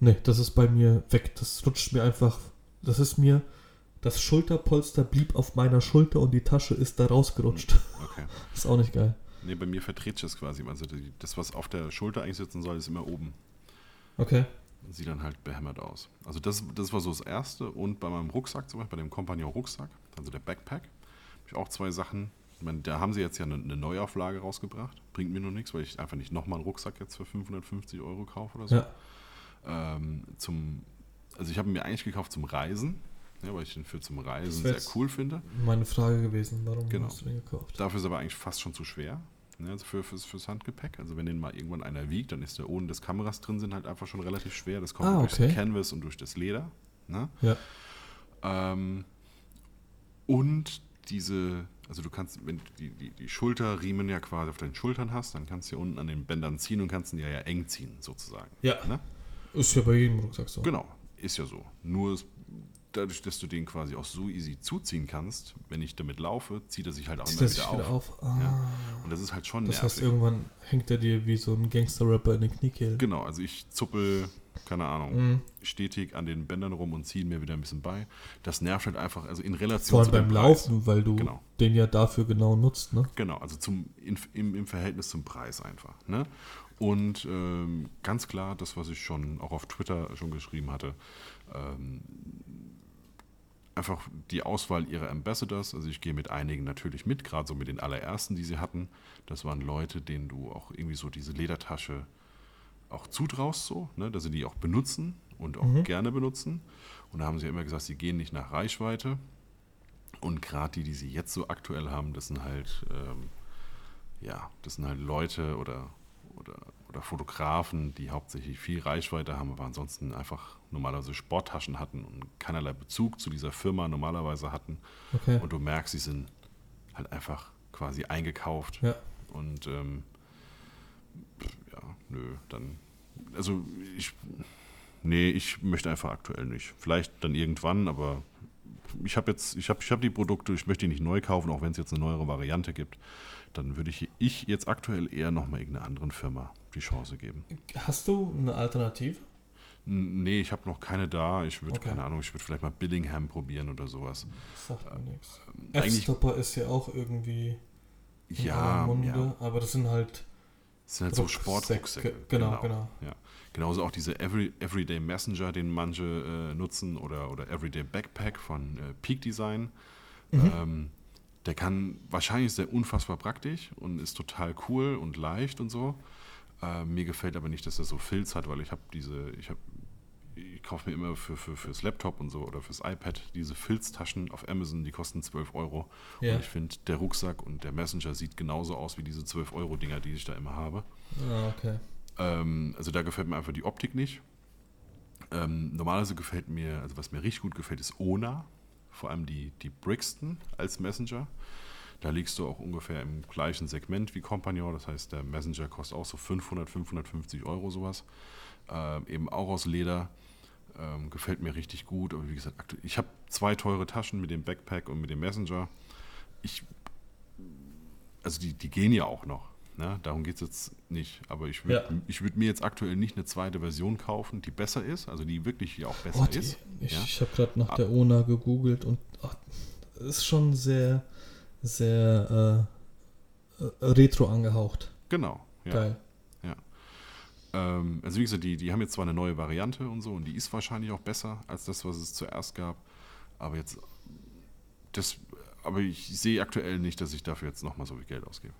Nee, das ist bei mir weg. Das rutscht mir einfach. Das ist mir. Das Schulterpolster blieb auf meiner Schulter und die Tasche ist da rausgerutscht. Okay. Ist auch nicht geil. Nee, bei mir verdreht sich das quasi. Also die, das, was auf der Schulter eigentlich sitzen soll, ist immer oben. Okay. Sieht dann halt behämmert aus. Also das, das war so das Erste. Und bei meinem Rucksack zum Beispiel, bei dem Compagnon Rucksack, also der Backpack, habe ich auch zwei Sachen. Ich meine, da haben sie jetzt ja eine, eine Neuauflage rausgebracht. Bringt mir nur nichts, weil ich einfach nicht nochmal einen Rucksack jetzt für 550 Euro kaufe oder so. Ja. Ähm, zum, also ich habe mir eigentlich gekauft zum Reisen, ja, weil ich den für zum Reisen Das sehr cool finde. Meine Frage gewesen, warum Genau. hast du den gekauft? Dafür ist er aber eigentlich fast schon zu schwer. Ne, also für, fürs, fürs Handgepäck. Also wenn den mal irgendwann einer wiegt, dann ist der ohne dass Kameras drin sind halt einfach schon relativ schwer. Das kommt Ah, durch okay. das Canvas und durch das Leder. Ne? Ja. Ähm, und diese, also du kannst, wenn du die, die, die Schulterriemen ja quasi auf deinen Schultern hast, dann kannst du hier unten an den Bändern ziehen und kannst ihn ja, ja eng ziehen, sozusagen. Ja. Ne? Ist ja bei jedem Rucksack so. Genau, ist ja so. Nur es- dadurch, dass du den quasi auch so easy zuziehen kannst, wenn ich damit laufe, zieht er sich halt auch Zieht immer er wieder sich wieder auf. auf. Ah. Ja. Und das ist halt schon Das heißt, nervig. irgendwann hängt er dir wie so ein Gangster-Rapper in den Kniekehlen. Genau, also ich zuppel, keine Ahnung, Mhm. stetig an den Bändern rum und ziehe mir wieder ein bisschen bei. Das nervt halt einfach, also in Relation Vor allem beim Preis. Laufen, weil du Genau. den ja dafür genau nutzt, ne? Genau, also zum, in, im, im Verhältnis zum Preis einfach. Ne? Und ähm, ganz klar, das, was ich schon auch auf Twitter schon geschrieben hatte, ähm, einfach die Auswahl ihrer Ambassadors. Also ich gehe mit einigen natürlich mit, gerade so mit den allerersten, die sie hatten. Das waren Leute, denen du auch irgendwie so diese Ledertasche auch zutraust, so, ne, dass sie die auch benutzen und auch Mhm. gerne benutzen. Und da haben sie immer gesagt, sie gehen nicht nach Reichweite. Und gerade die, die sie jetzt so aktuell haben, das sind halt, ähm, ja, das sind halt Leute oder, oder, oder Fotografen, die hauptsächlich viel Reichweite haben, aber ansonsten einfach normalerweise Sporttaschen hatten und keinerlei Bezug zu dieser Firma normalerweise hatten. Okay. Und du merkst, sie sind halt einfach quasi eingekauft. Ja. Und ähm, ja, nö, dann. Also ich. Nee, ich möchte einfach aktuell nicht. Vielleicht dann irgendwann, aber ich habe jetzt, ich habe ich hab die Produkte, ich möchte die nicht neu kaufen, auch wenn es jetzt eine neuere Variante gibt. Dann würde ich, ich jetzt aktuell eher nochmal irgendeiner anderen Firma die Chance geben. Hast du eine Alternative? Nee, ich habe noch keine da. Ich würde, Okay. keine Ahnung, ich würde vielleicht mal Billingham probieren oder sowas. Sagt mir nichts. Eigentlich, F-Stopper ist ja auch irgendwie in ja, Munde, ja. aber das sind halt Das sind halt so Rucksäcke. Sportrucksäcke. Genau, genau. Ja. Genauso auch diese Every, Everyday Messenger, den manche äh, nutzen, oder, oder Everyday Backpack von äh, Peak Design. Mhm. Ähm, der kann wahrscheinlich ist der unfassbar praktisch und ist total cool und leicht und so. Äh, mir gefällt aber nicht, dass er so Filz hat, weil ich habe diese, ich habe, ich kaufe mir immer für, für, fürs Laptop und so oder fürs iPad diese Filztaschen auf Amazon, die kosten 12 Euro. Ja. Und ich finde, der Rucksack und der Messenger sieht genauso aus wie diese 12 Euro Dinger, die ich da immer habe. Ah, okay. Ähm, also da gefällt mir einfach die Optik nicht. Ähm, normalerweise gefällt mir, also was mir richtig gut gefällt, ist Ona. Vor allem die, die Brixton als Messenger. Da liegst du auch ungefähr im gleichen Segment wie Compagnon. Das heißt, der Messenger kostet auch so 500, 550 Euro sowas. Ähm, eben auch aus Leder. Ähm, gefällt mir richtig gut. Aber wie gesagt, ich habe zwei teure Taschen mit dem Backpack und mit dem Messenger. Ich, also die, die gehen ja auch noch. Ne? Darum geht es jetzt nicht. Aber ich würde Ja. ich würd mir jetzt aktuell nicht eine zweite Version kaufen, die besser ist, also die wirklich auch besser Oh, die, ist. ich ja? ich habe gerade nach Ah. der ONA gegoogelt und ach, ist schon sehr, sehr äh, äh, retro angehaucht. Genau. Ja. Geil. Ähm, also wie gesagt, die, die haben jetzt zwar eine neue Variante und so und die ist wahrscheinlich auch besser als das, was es zuerst gab. Aber jetzt das, aber ich sehe aktuell nicht, dass ich dafür jetzt nochmal so viel Geld ausgebe.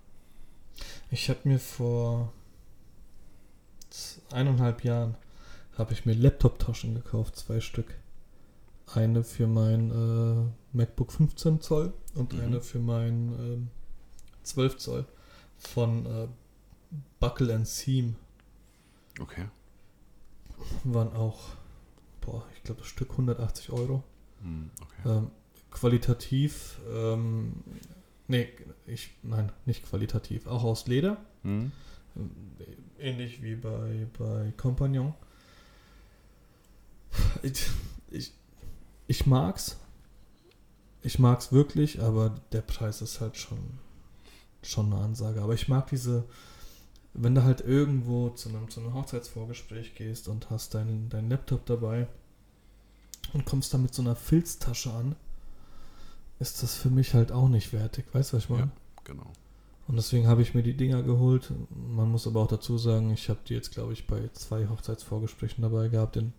Ich habe mir vor eineinhalb Jahren habe ich mir Laptop-Taschen gekauft, zwei Stück. Eine für mein äh, MacBook 15 Zoll und Mhm. eine für mein ähm, 12 Zoll von äh, Buckle and Seam. Okay. Waren auch, boah, ich glaube das Stück 180 Euro. Hm, okay. Ähm, qualitativ, ähm, nee, ich, nein, nicht qualitativ, auch aus Leder. Hm? Ähnlich wie bei, bei Compagnon. Ich, ich, ich mag's. Ich mag's wirklich, aber der Preis ist halt schon, schon eine Ansage. Aber ich mag diese, wenn du halt irgendwo zu einem, zu einem Hochzeitsvorgespräch gehst und hast deinen, deinen Laptop dabei und kommst dann mit so einer Filztasche an, ist das für mich halt auch nicht wertig. Weißt du, was ich meine? Ja, genau. Und deswegen habe ich mir die Dinger geholt. Man muss aber auch dazu sagen, ich habe die jetzt, glaube ich, bei zwei Hochzeitsvorgesprächen dabei gehabt. In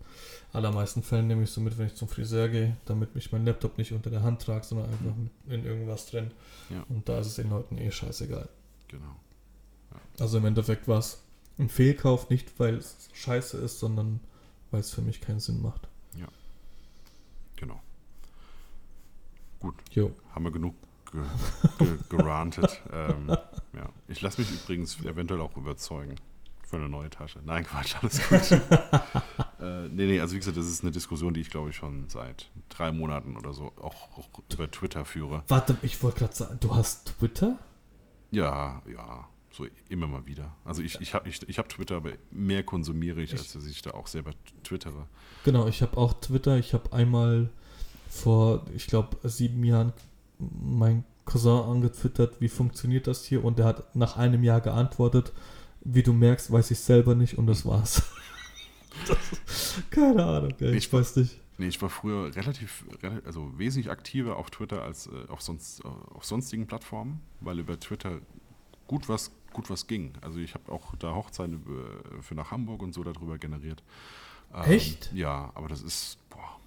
allermeisten Fällen nehme ich so mit, wenn ich zum Friseur gehe, damit mich mein Laptop nicht unter der Hand trage, sondern einfach in irgendwas drin. Ja. Und da ist es den Leuten eh scheißegal. Genau. Also im Endeffekt war es ein Fehlkauf, nicht weil es scheiße ist, sondern weil es für mich keinen Sinn macht. Genau. Gut, Jo. haben wir genug ge ge gerantet. ähm, ja. Ich lasse mich übrigens eventuell auch überzeugen für eine neue Tasche. Nein, Quatsch, alles gut. äh, nee, nee, also wie gesagt, das ist eine Diskussion, die ich glaube ich schon seit drei Monaten oder so auch, auch über Twitter führe. Warte, ich wollte gerade sagen, du hast Twitter? Ja, ja, so immer mal wieder. Also ich, ich habe ich, ich hab Twitter, aber mehr konsumiere ich, als dass ich da auch selber twittere. Genau, ich habe auch Twitter. Ich habe einmal vor, ich glaube, sieben Jahren mein Cousin angetwittert, wie funktioniert das hier? Und der hat nach einem Jahr geantwortet, wie du merkst, weiß ich selber nicht und das war's. das, keine Ahnung, ey, ich Ich- weiß nicht. Nee, ich war früher relativ, rela- also wesentlich aktiver auf Twitter als äh, auf, sonst, äh, auf sonstigen Plattformen, weil über Twitter gut was gut was ging. Also ich habe auch da Hochzeiten äh, für nach Hamburg und so darüber generiert. Ähm, Echt? Ja, aber das ist, boah,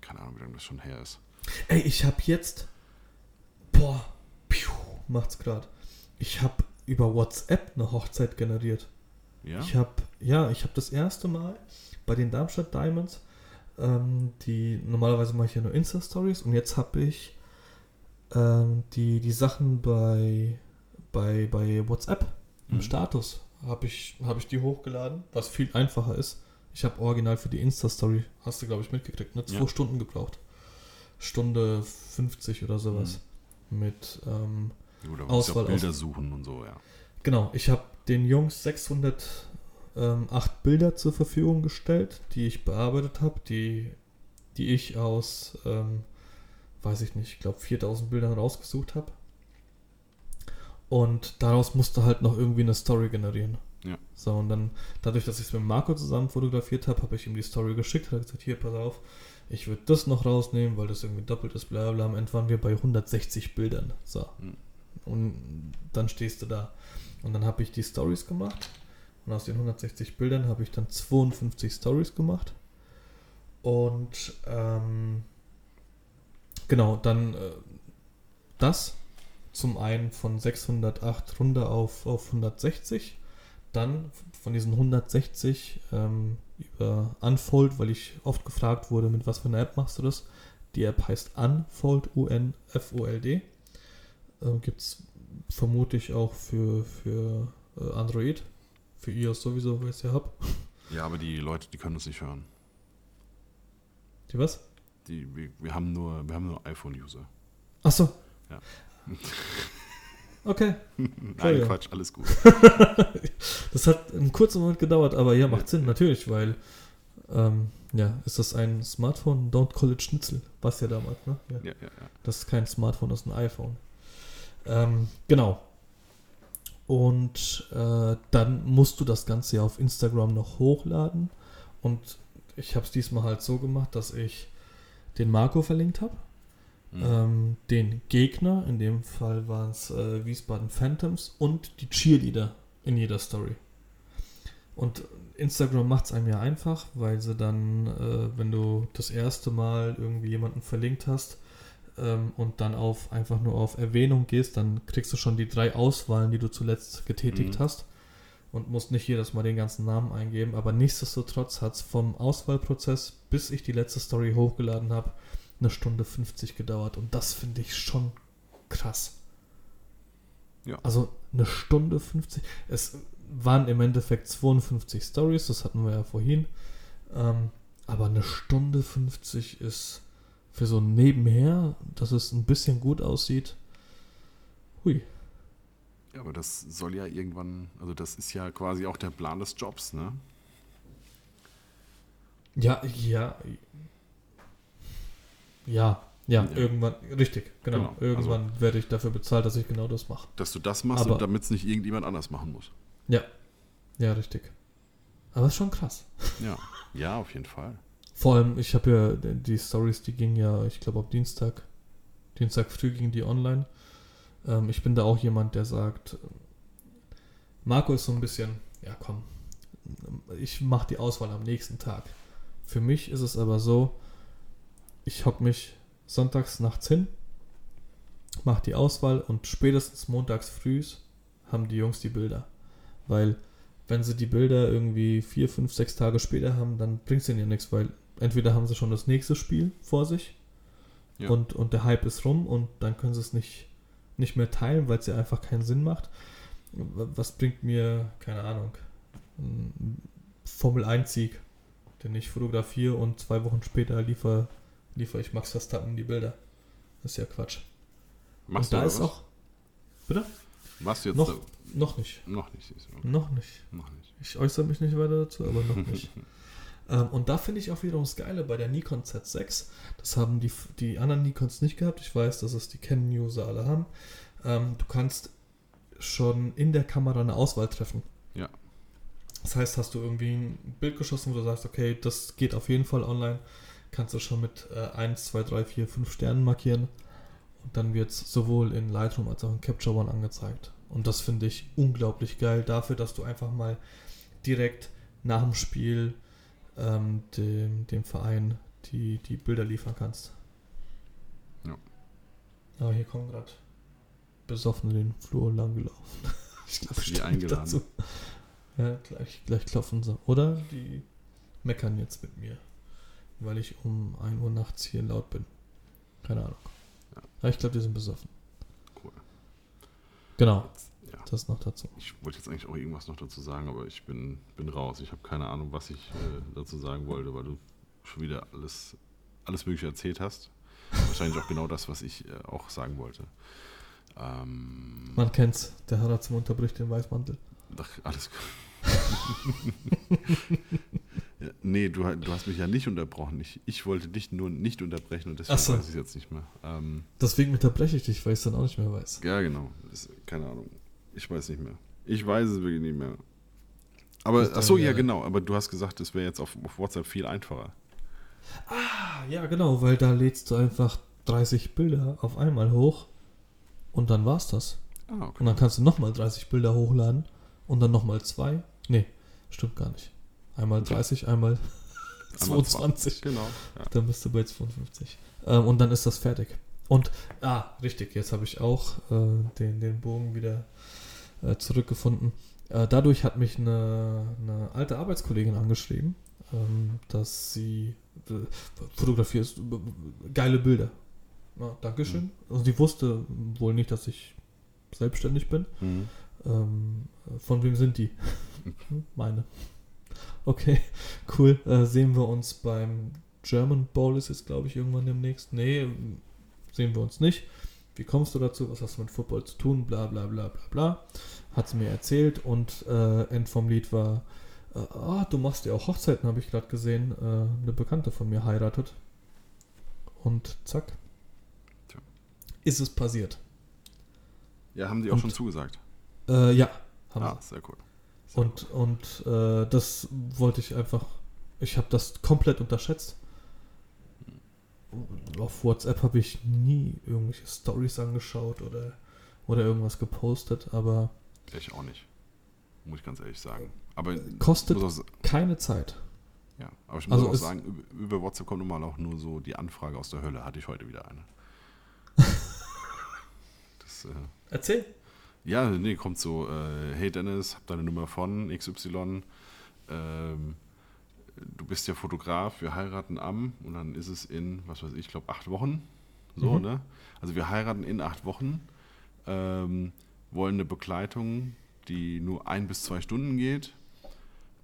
keine Ahnung, wie lange das schon her ist. Ey, ich habe jetzt. Boah, piu, macht's grad. Ich habe über WhatsApp eine Hochzeit generiert. Ja? Ich habe, ja, ich habe das erste Mal bei den Darmstadt Diamonds, ähm, die normalerweise mache ich ja nur Insta-Stories und jetzt habe ich ähm, die, die Sachen bei, bei, bei WhatsApp im Mhm. Status habe ich, hab ich die hochgeladen, was viel einfacher ist. Ich habe original für die Insta-Story, hast du glaube ich mitgekriegt, ne? Zwei Ja. Stunden gebraucht. Stunde 50 oder sowas. Mit, ähm, Oder Auswahl auch Bilder aus- suchen und so, ja. Genau, ich habe den Jungs 608 Bilder zur Verfügung gestellt, die ich bearbeitet habe, die, die ich aus, ähm, weiß ich nicht, ich glaube 4000 Bildern rausgesucht habe. Und daraus musste halt noch irgendwie eine Story generieren. Ja. So, und dann, dadurch, dass ich es mit Marco zusammen fotografiert habe, habe ich ihm die Story geschickt, habe gesagt, hier, pass auf, ich würde das noch rausnehmen, weil das irgendwie doppelt ist, bla bla. Am Ende waren wir bei 160 Bildern. So. Hm. Und dann stehst du da. Und dann habe ich die Stories gemacht. Und aus den 160 Bildern habe ich dann 52 Stories gemacht. Und ähm, genau, dann äh, das zum einen von 608 runter auf, auf 160. Dann von diesen 160 ähm, über Unfold, weil ich oft gefragt wurde, mit was für einer App machst du das? Die App heißt Unfold, U-N-F-O-L-D. Ähm, Gibt es vermutlich auch für, für äh, Android. Für iOS sowieso, weil ich es ja habe. Ja, aber die Leute, die können uns nicht hören. Die was? Die, wir, wir haben nur, wir haben nur iPhone-User. Achso. Ja. Okay. Nein. Quatsch, alles gut. Das hat einen kurzen Moment gedauert, aber ja, macht Sinn, natürlich, weil ähm, ja, ist das ein Smartphone? Don't call it Schnitzel. Was ja damals, ne? Ja. Ja, ja, ja. Das ist kein Smartphone, das ist ein iPhone. Ähm, genau. Und äh, dann musst du das Ganze ja auf Instagram noch hochladen. Und ich habe es diesmal halt so gemacht, dass ich den Marco verlinkt habe. Mhm. ähm, den Gegner, in dem Fall waren es äh, Wiesbaden Phantoms und die Cheerleader in jeder Story. Und Instagram macht es einem ja einfach, weil sie dann, äh, wenn du das erste Mal irgendwie jemanden verlinkt hast ähm, und dann auf einfach nur auf Erwähnung gehst, dann kriegst du schon die drei Auswahlen, die du zuletzt getätigt Mhm. hast und musst nicht jedes Mal den ganzen Namen eingeben. Aber nichtsdestotrotz hat es vom Auswahlprozess, bis ich die letzte Story hochgeladen habe, eine Stunde 50 gedauert. Und das finde ich schon krass. Ja. Also eine Stunde 50. Es waren im Endeffekt 52 Stories, das hatten wir ja vorhin. Ähm, aber eine Stunde 50 ist für so ein Nebenher, dass es ein bisschen gut aussieht. Hui. Ja, aber das soll ja irgendwann, also das ist ja quasi auch der Plan des Jobs, ne? Ja, ja. Ja, ja, Ja. irgendwann, richtig, genau. Genau, also Irgendwann werde ich dafür bezahlt, dass ich genau das mache. Dass du das machst, damit es nicht irgendjemand anders machen muss. Ja, ja, richtig. Aber ist schon krass. Ja, ja, auf jeden Fall. Vor allem, ich habe ja die Stories, die gingen ja, ich glaube, ab Dienstag. Dienstag früh ging die online. Ähm, ich bin da auch jemand, der sagt, Marco ist so ein bisschen, ja komm, ich mache die Auswahl am nächsten Tag. Für mich ist es aber so, ich hock mich sonntags nachts hin, mache die Auswahl und spätestens montags früh haben die Jungs die Bilder. Weil wenn sie die Bilder irgendwie vier, fünf, sechs Tage später haben, dann bringt es ihnen ja nichts, weil entweder haben sie schon das nächste Spiel vor sich Ja. und, und der Hype ist rum und dann können sie es nicht, nicht mehr teilen, weil es ja einfach keinen Sinn macht. Was bringt mir, keine Ahnung, Formel 1-Sieg, den ich fotografiere und zwei Wochen später liefere liefer ich Max Verstappen die Bilder. Das ist ja Quatsch. Machst und da du ist was? auch. Bitte? Was jetzt? Noch, da- noch nicht. noch nicht. siehst du. Noch nicht. Noch nicht. Ich äußere mich nicht weiter dazu, aber noch nicht. ähm, und da finde ich auch wiederum das Geile bei der Nikon Z6. Das haben die, die anderen Nikons nicht gehabt. Ich weiß, dass es die Canon-User alle haben. Ähm, du kannst schon in der Kamera eine Auswahl treffen. Ja. Das heißt, hast du irgendwie ein Bild geschossen, wo du sagst, okay, das geht auf jeden Fall online, kannst du schon mit äh, 1, 2, 3, 4, 5 Sternen markieren. Und dann wird es sowohl in Lightroom als auch in Capture One angezeigt. Und das finde ich unglaublich geil dafür, dass du einfach mal direkt nach dem Spiel ähm, dem, dem Verein die, die Bilder liefern kannst. Ja. Aber hier kommen gerade besoffen den Flur lang gelaufen. ich glaube, Die eingeladen. Ja, gleich, gleich klopfen sie. Oder die meckern jetzt mit mir, weil ich um 1 Uhr nachts hier laut bin. Keine Ahnung. Ja. Aber ich glaube, die sind besoffen. Cool. Genau, Ja. das noch dazu. Ich wollte jetzt eigentlich auch irgendwas noch dazu sagen, aber ich bin, bin raus. Ich habe keine Ahnung, was ich äh, dazu sagen wollte, weil du schon wieder alles, alles Mögliche erzählt hast. Wahrscheinlich auch genau das, was ich äh, auch sagen wollte. Ähm, Man kennt's, der Harazim unterbricht den Weißmantel. ach, alles ja, Nee, du, du hast mich ja nicht unterbrochen. Ich, ich wollte dich nur nicht unterbrechen und deswegen so. weiß ich es jetzt nicht mehr. Ähm, Deswegen unterbreche ich dich, weil ich es dann auch nicht mehr weiß. ja, genau. Das, keine Ahnung. Ich weiß nicht mehr. Ich weiß es wirklich nicht mehr. Aber, Ist ach so, deine- ja, genau. Aber du hast gesagt, es wäre jetzt auf, auf WhatsApp viel einfacher. Ah, ja, genau, weil da lädst du einfach 30 Bilder auf einmal hoch und dann war's das. Ah, okay. Und dann kannst du nochmal 30 Bilder hochladen und dann nochmal zwei. Nee, stimmt gar nicht. Einmal 30, einmal Einmal 22. Genau. Ja. Dann bist du bei 52. Ähm, und dann ist das fertig. Und, ah, richtig, jetzt habe ich auch äh, den, den Bogen wieder äh, zurückgefunden. Äh, dadurch hat mich eine, eine alte Arbeitskollegin angeschrieben, ähm, dass sie äh, fotografierst äh, geile Bilder. Ja, Dankeschön. Mhm. Also die wusste wohl nicht, dass ich selbstständig bin. Mhm. Ähm, von wem sind die? Meine. Okay, cool. Äh, sehen wir uns beim German Bowl ist jetzt, glaube ich, irgendwann demnächst. Nee, sehen wir uns nicht. Wie kommst du dazu? Was hast du mit Football zu tun? Bla bla bla bla bla. Hat sie mir erzählt und äh, End vom Lied war, äh, ah, du machst ja auch Hochzeiten, habe ich gerade gesehen. Äh, eine Bekannte von mir heiratet. Und zack. Tja. Ist es passiert. Ja, haben die auch Und- schon zugesagt. Äh, ja, haben Ah, sie. sehr cool. Sehr Und, und äh, das wollte ich einfach. Ich habe das komplett unterschätzt. Auf WhatsApp habe ich nie irgendwelche Stories angeschaut oder, oder irgendwas gepostet, aber cool. Ich auch nicht. Muss ich ganz ehrlich sagen. Aber kostet auch, keine Zeit. ja, aber ich muss Also auch sagen, über, WhatsApp kommt normal auch nur so die Anfrage aus der Hölle. Hatte ich heute wieder eine. das, äh, Erzähl. Ja, nee, kommt so, äh, hey Dennis, hab deine Nummer von XY. Ähm, du bist ja Fotograf, wir heiraten am und dann ist es in, was weiß ich, ich glaube acht Wochen. So, Mhm. ne? Also wir heiraten in acht Wochen, ähm, wollen eine Begleitung, die nur ein bis zwei Stunden geht.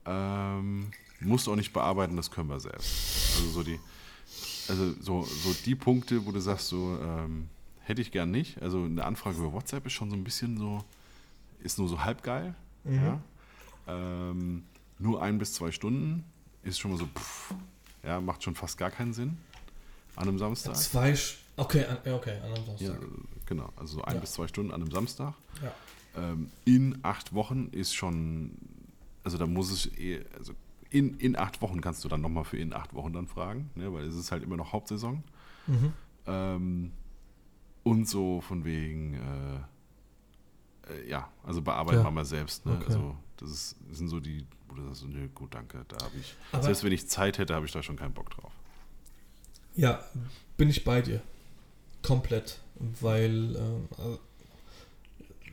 Ähm, musst auch nicht bearbeiten, das können wir selbst. Also so die, also so, so die Punkte, wo du sagst, so, ähm, hätte ich gern nicht. Also eine Anfrage über WhatsApp ist schon so ein bisschen so, ist nur so halb geil. Mhm. Ja? Ähm, nur ein bis zwei Stunden ist schon mal so, pff, ja, macht schon fast gar keinen Sinn an einem Samstag. Zwei. Okay, ja, okay, an einem Ja, Samstag. genau, also so ein Ja. bis zwei Stunden an einem Samstag. Ja. Ähm, in acht Wochen ist schon, also da muss es, eh, also in, in acht Wochen kannst du dann nochmal für in acht Wochen dann fragen, ne, weil es ist halt immer noch Hauptsaison. Mhm. Ähm, und so von wegen, äh, äh, ja, also bearbeiten Ja. wir mal selbst. Ne? Okay. Also das, ist, das sind so die, wo du sagst, so, nö, gut, danke, da habe ich, Aber- selbst wenn ich Zeit hätte, habe ich da schon keinen Bock drauf. Ja, bin ich bei dir. Komplett. Weil ähm, also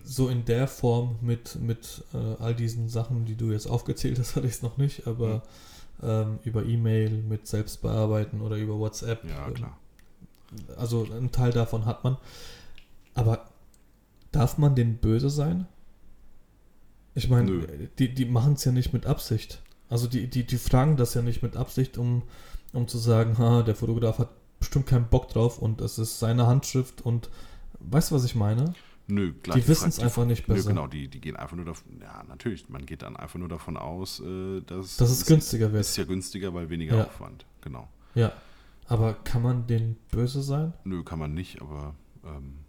so in der Form mit, mit äh, all diesen Sachen, die du jetzt aufgezählt hast, hatte ich es noch nicht, aber ähm, über E-Mail mit Selbstbearbeiten oder über WhatsApp. Ja, ähm, klar. Also ein Teil davon hat man. Aber darf man denen böse sein? Ich meine, Nö. die, die machen es ja nicht mit Absicht. Also die, die, die fragen das ja nicht mit Absicht, um, um zu sagen, ha, der Fotograf hat bestimmt keinen Bock drauf und es ist seine Handschrift und weißt du, was ich meine? Nö, klar. die wissen es einfach nicht Nö, besser. genau, die, die gehen einfach nur davon, ja, natürlich, man geht dann einfach nur davon aus, äh, dass Dass es günstiger wird. Ist ja günstiger, weil weniger Ja. Aufwand, genau. Ja. Aber kann man denen böse sein? Nö, kann man nicht, aber ähm,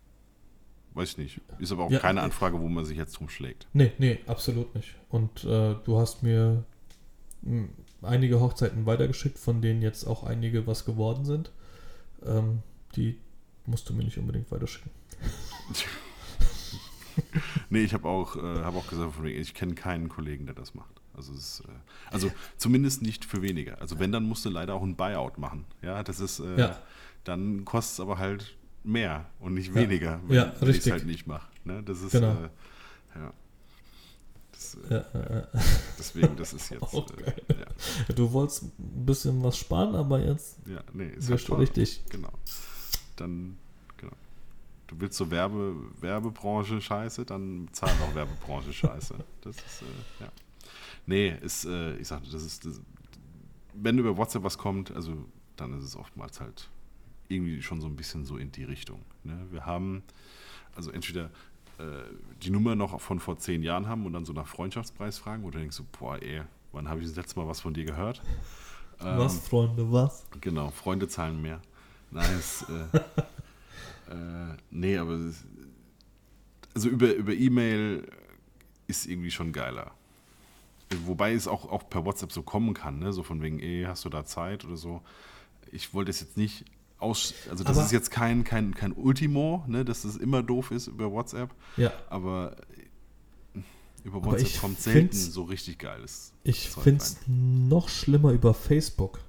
weiß ich nicht. Ist aber auch Ja, keine äh, Anfrage, wo man sich jetzt drum schlägt. Nee, nee, absolut nicht. Und äh, du hast mir mh, einige Hochzeiten weitergeschickt, von denen jetzt auch einige was geworden sind. Ähm, die musst du mir nicht unbedingt weiterschicken. nee, ich habe auch, äh, hab auch gesagt, ich kenne keinen Kollegen, der das macht. Also, es, äh, also zumindest nicht für weniger. Also wenn, dann musst du leider auch ein Buyout machen. Ja, das ist, äh, ja. dann kostet es aber halt mehr und nicht weniger, wenn, ja, ich es halt nicht mache. Ne? Das ist, genau. äh, ja. Das, äh, ja, deswegen, das ist jetzt. Oh, du wolltest ein bisschen was sparen, aber jetzt ja, nee, ist wirst du richtig. Genau. Dann, genau. Du willst so Werbe, Werbebranche Scheiße, dann zahl auch Werbebranche Scheiße. Das ist, äh, ja. Nee, ist, äh, ich sagte, das ist, das, wenn über WhatsApp was kommt, also dann ist es oftmals halt irgendwie schon so ein bisschen so in die Richtung. Ne? Wir haben also entweder äh, die Nummer noch von vor zehn Jahren haben und dann so nach Freundschaftspreis fragen, oder denkst du, boah, ey, wann habe ich das letzte Mal was von dir gehört? Ähm, was, Freunde, was? Genau, Freunde zahlen mehr. Nein, es, äh, äh, nee, aber also über, über E-Mail ist irgendwie schon geiler. Wobei es auch, auch per WhatsApp so kommen kann, ne? so von wegen, ey, hast du da Zeit oder so. Ich wollte es jetzt nicht aus, also das aber ist jetzt kein, kein, kein Ultimo, ne, dass es immer doof ist über WhatsApp. Ja. Aber über WhatsApp kommt selten so richtig geiles. Ich finde es noch schlimmer über Facebook.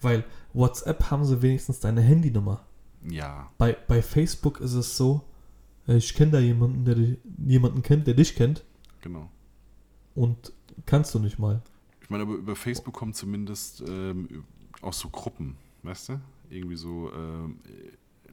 Weil WhatsApp haben sie wenigstens deine Handynummer. Ja. Bei, bei Facebook ist es so, ich kenne da jemanden, der jemanden kennt, der dich kennt. Genau. Und kannst du nicht mal. Ich meine, aber über Facebook kommen zumindest ähm, auch so Gruppen, weißt du? Irgendwie so äh,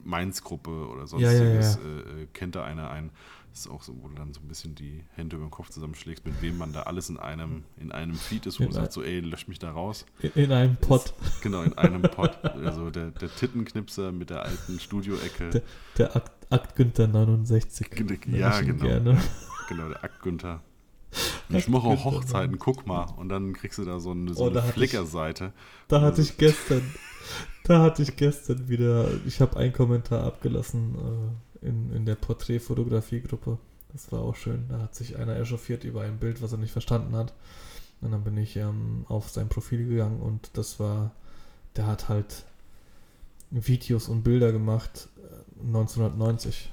Mainz-Gruppe oder sonstiges. Ja, ja, ja. Äh, äh, kennt da einer ein. Das ist auch so, wo du dann so ein bisschen die Hände über den Kopf zusammenschlägst, mit wem man da alles in einem, in einem Feed ist, wo man sagt so, ey, lösch mich da raus. In einem Pod. genau, in einem Pod. Also der, der Tittenknipser mit der alten Studioecke. Der, der Akt, Akt Günther 69. Ja, genau. Gerne. Genau, der Akt Günther. Ich mache auch Hochzeiten, guck mal. Und dann kriegst du da so eine, so oh, eine Flickr-Seite. Da hatte ich gestern, da hatte ich gestern wieder, ich habe einen Kommentar abgelassen äh, in, in der Porträtfotografie-Gruppe. Das war auch schön. Da hat sich einer echauffiert über ein Bild, was er nicht verstanden hat. Und dann bin ich ähm, auf sein Profil gegangen und das war, der hat halt Videos und Bilder gemacht äh, 1990.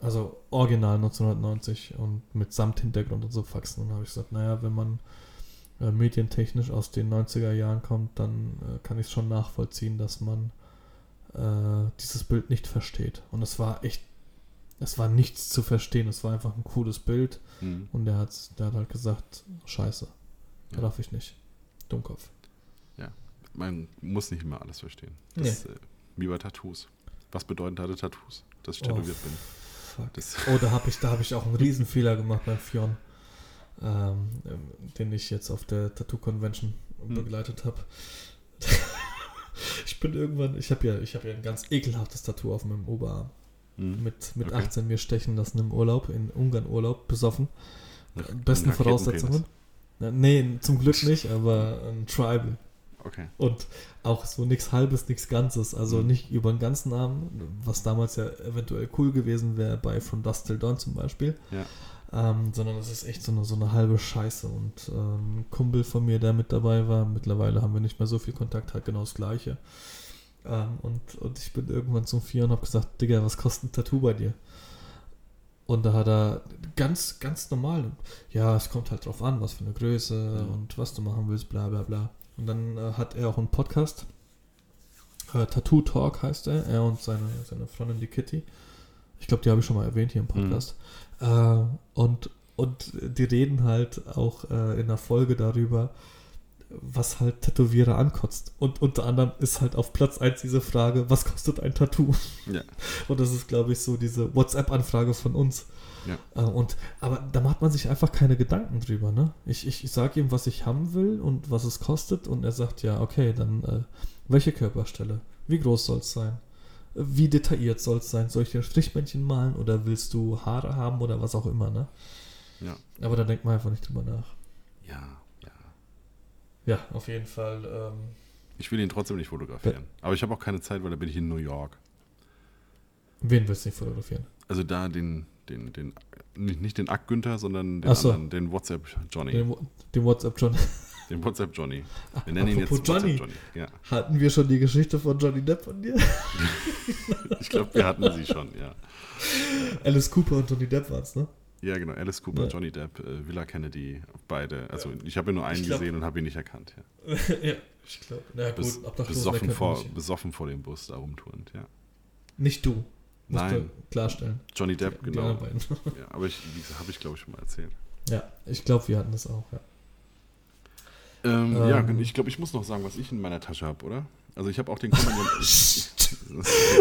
Also original 1990 und mit Samthintergrund und so Faxen. Und dann habe ich gesagt, naja, wenn man äh, medientechnisch aus den 90er Jahren kommt, dann äh, kann ich es schon nachvollziehen, dass man äh, dieses Bild nicht versteht. Und es war echt, es war nichts zu verstehen. Es war einfach ein cooles Bild. Mhm. Und der hat, der hat halt gesagt, scheiße, ja. darf ich nicht. Dummkopf. Ja, man muss nicht immer alles verstehen. Das, nee. Äh, wie bei Tattoos. Was bedeuten da Tattoos, dass ich tätowiert oh. bin? Fuck. Das oh, da habe ich, hab ich auch einen Riesenfehler gemacht beim Fion, ähm, den ich jetzt auf der Tattoo Convention hm. begleitet habe. ich bin irgendwann, ich habe ja, hab ja ein ganz ekelhaftes Tattoo auf meinem Oberarm. Hm. Mit, mit okay. 18 mir stechen lassen im Urlaub, in Ungarn Urlaub, besoffen. Ach, Besten Voraussetzungen. Nee, zum Glück nicht, aber ein Tribal. Okay. Und auch so nichts Halbes, nichts Ganzes. Also mhm. nicht über den ganzen Arm, was damals ja eventuell cool gewesen wäre bei From Dust Till Dawn zum Beispiel. Ja. Ähm, sondern es ist echt so eine, so eine halbe Scheiße. Und ähm, ein Kumpel von mir, der mit dabei war, mittlerweile haben wir nicht mehr so viel Kontakt, hat genau das Gleiche. Ähm, und, und ich bin irgendwann zum Vier und habe gesagt, Digga, was kostet ein Tattoo bei dir? Und da hat er ganz, ganz normal, ja, es kommt halt drauf an, was für eine Größe mhm. und was du machen willst, bla bla bla. Und dann äh, hat er auch einen Podcast. Äh, Tattoo Talk heißt er. Er und seine, seine Freundin, die Kitty. Ich glaube, die habe ich schon mal erwähnt hier im Podcast. Mhm. Äh, und, und die reden halt auch äh, in der Folge darüber, was halt Tätowierer ankotzt. Und unter anderem ist halt auf Platz 1 diese Frage, was kostet ein Tattoo? Ja. Und das ist, glaube ich, so diese WhatsApp-Anfrage von uns. Ja. Äh, und, aber da macht man sich einfach keine Gedanken drüber. Ne? Ich, ich, ich sage ihm, was ich haben will und was es kostet und er sagt, ja, okay, dann äh, welche Körperstelle? Wie groß soll es sein? Wie detailliert soll es sein? Soll ich dir Strichmännchen malen oder willst du Haare haben oder was auch immer, ne? Ja. Aber da denkt man einfach nicht drüber nach. Ja, ja. Auf jeden Fall. Ähm, ich will ihn trotzdem nicht fotografieren. Aber ich habe auch keine Zeit, weil da bin ich in New York. Wen willst du nicht fotografieren? Also da den, den, den, nicht, nicht den Ack Günther, sondern den, so. anderen, den WhatsApp Johnny. Den, den WhatsApp Johnny. Den WhatsApp Johnny. Wir nennen ihn jetzt Apropos WhatsApp Johnny. Johnny. Ja. Hatten wir schon die Geschichte von Johnny Depp von dir? Ich glaube, wir hatten sie schon, ja. Alice Cooper und Johnny Depp waren es, ne? Ja, genau. Alice Cooper, Ja. Johnny Depp, äh, Villa Kennedy, beide. Also ich habe ja nur einen glaub- gesehen und habe ihn nicht erkannt. Ja. ja, ich glaube. Na ja, Bes gut, besoffen, vor, besoffen vor dem Bus da rumturnt, ja. Nicht du. Musst Nein. du klarstellen. Johnny Depp, Die genau. Ja, aber ich, wie gesagt, habe ich glaube ich schon mal erzählt. Ja, ich glaube, wir hatten das auch, ja. Ähm, Ähm. Ja, ich glaube, ich muss noch sagen, was ich in meiner Tasche habe, oder? Also ich habe auch den Kompagnon.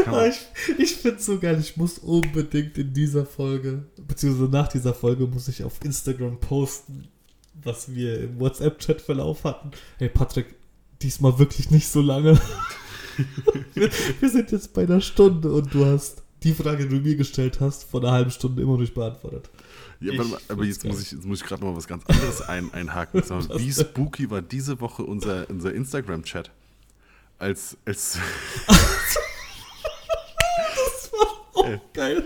Ah, ich ich finde es so geil. Ich muss unbedingt in dieser Folge, beziehungsweise nach dieser Folge, muss ich auf Instagram posten, was wir im WhatsApp-Chat-Verlauf hatten. Hey Patrick, diesmal wirklich nicht so lange. wir, wir sind jetzt bei einer Stunde und du hast die Frage, die du mir gestellt hast, vor einer halben Stunde immer noch nicht beantwortet. Ja, aber find's jetzt muss ich, jetzt muss ich gerade noch mal was ganz anderes ein, einhaken. Wie spooky war diese Woche unser, unser Instagram-Chat? Als, als Oh, Äh. geil.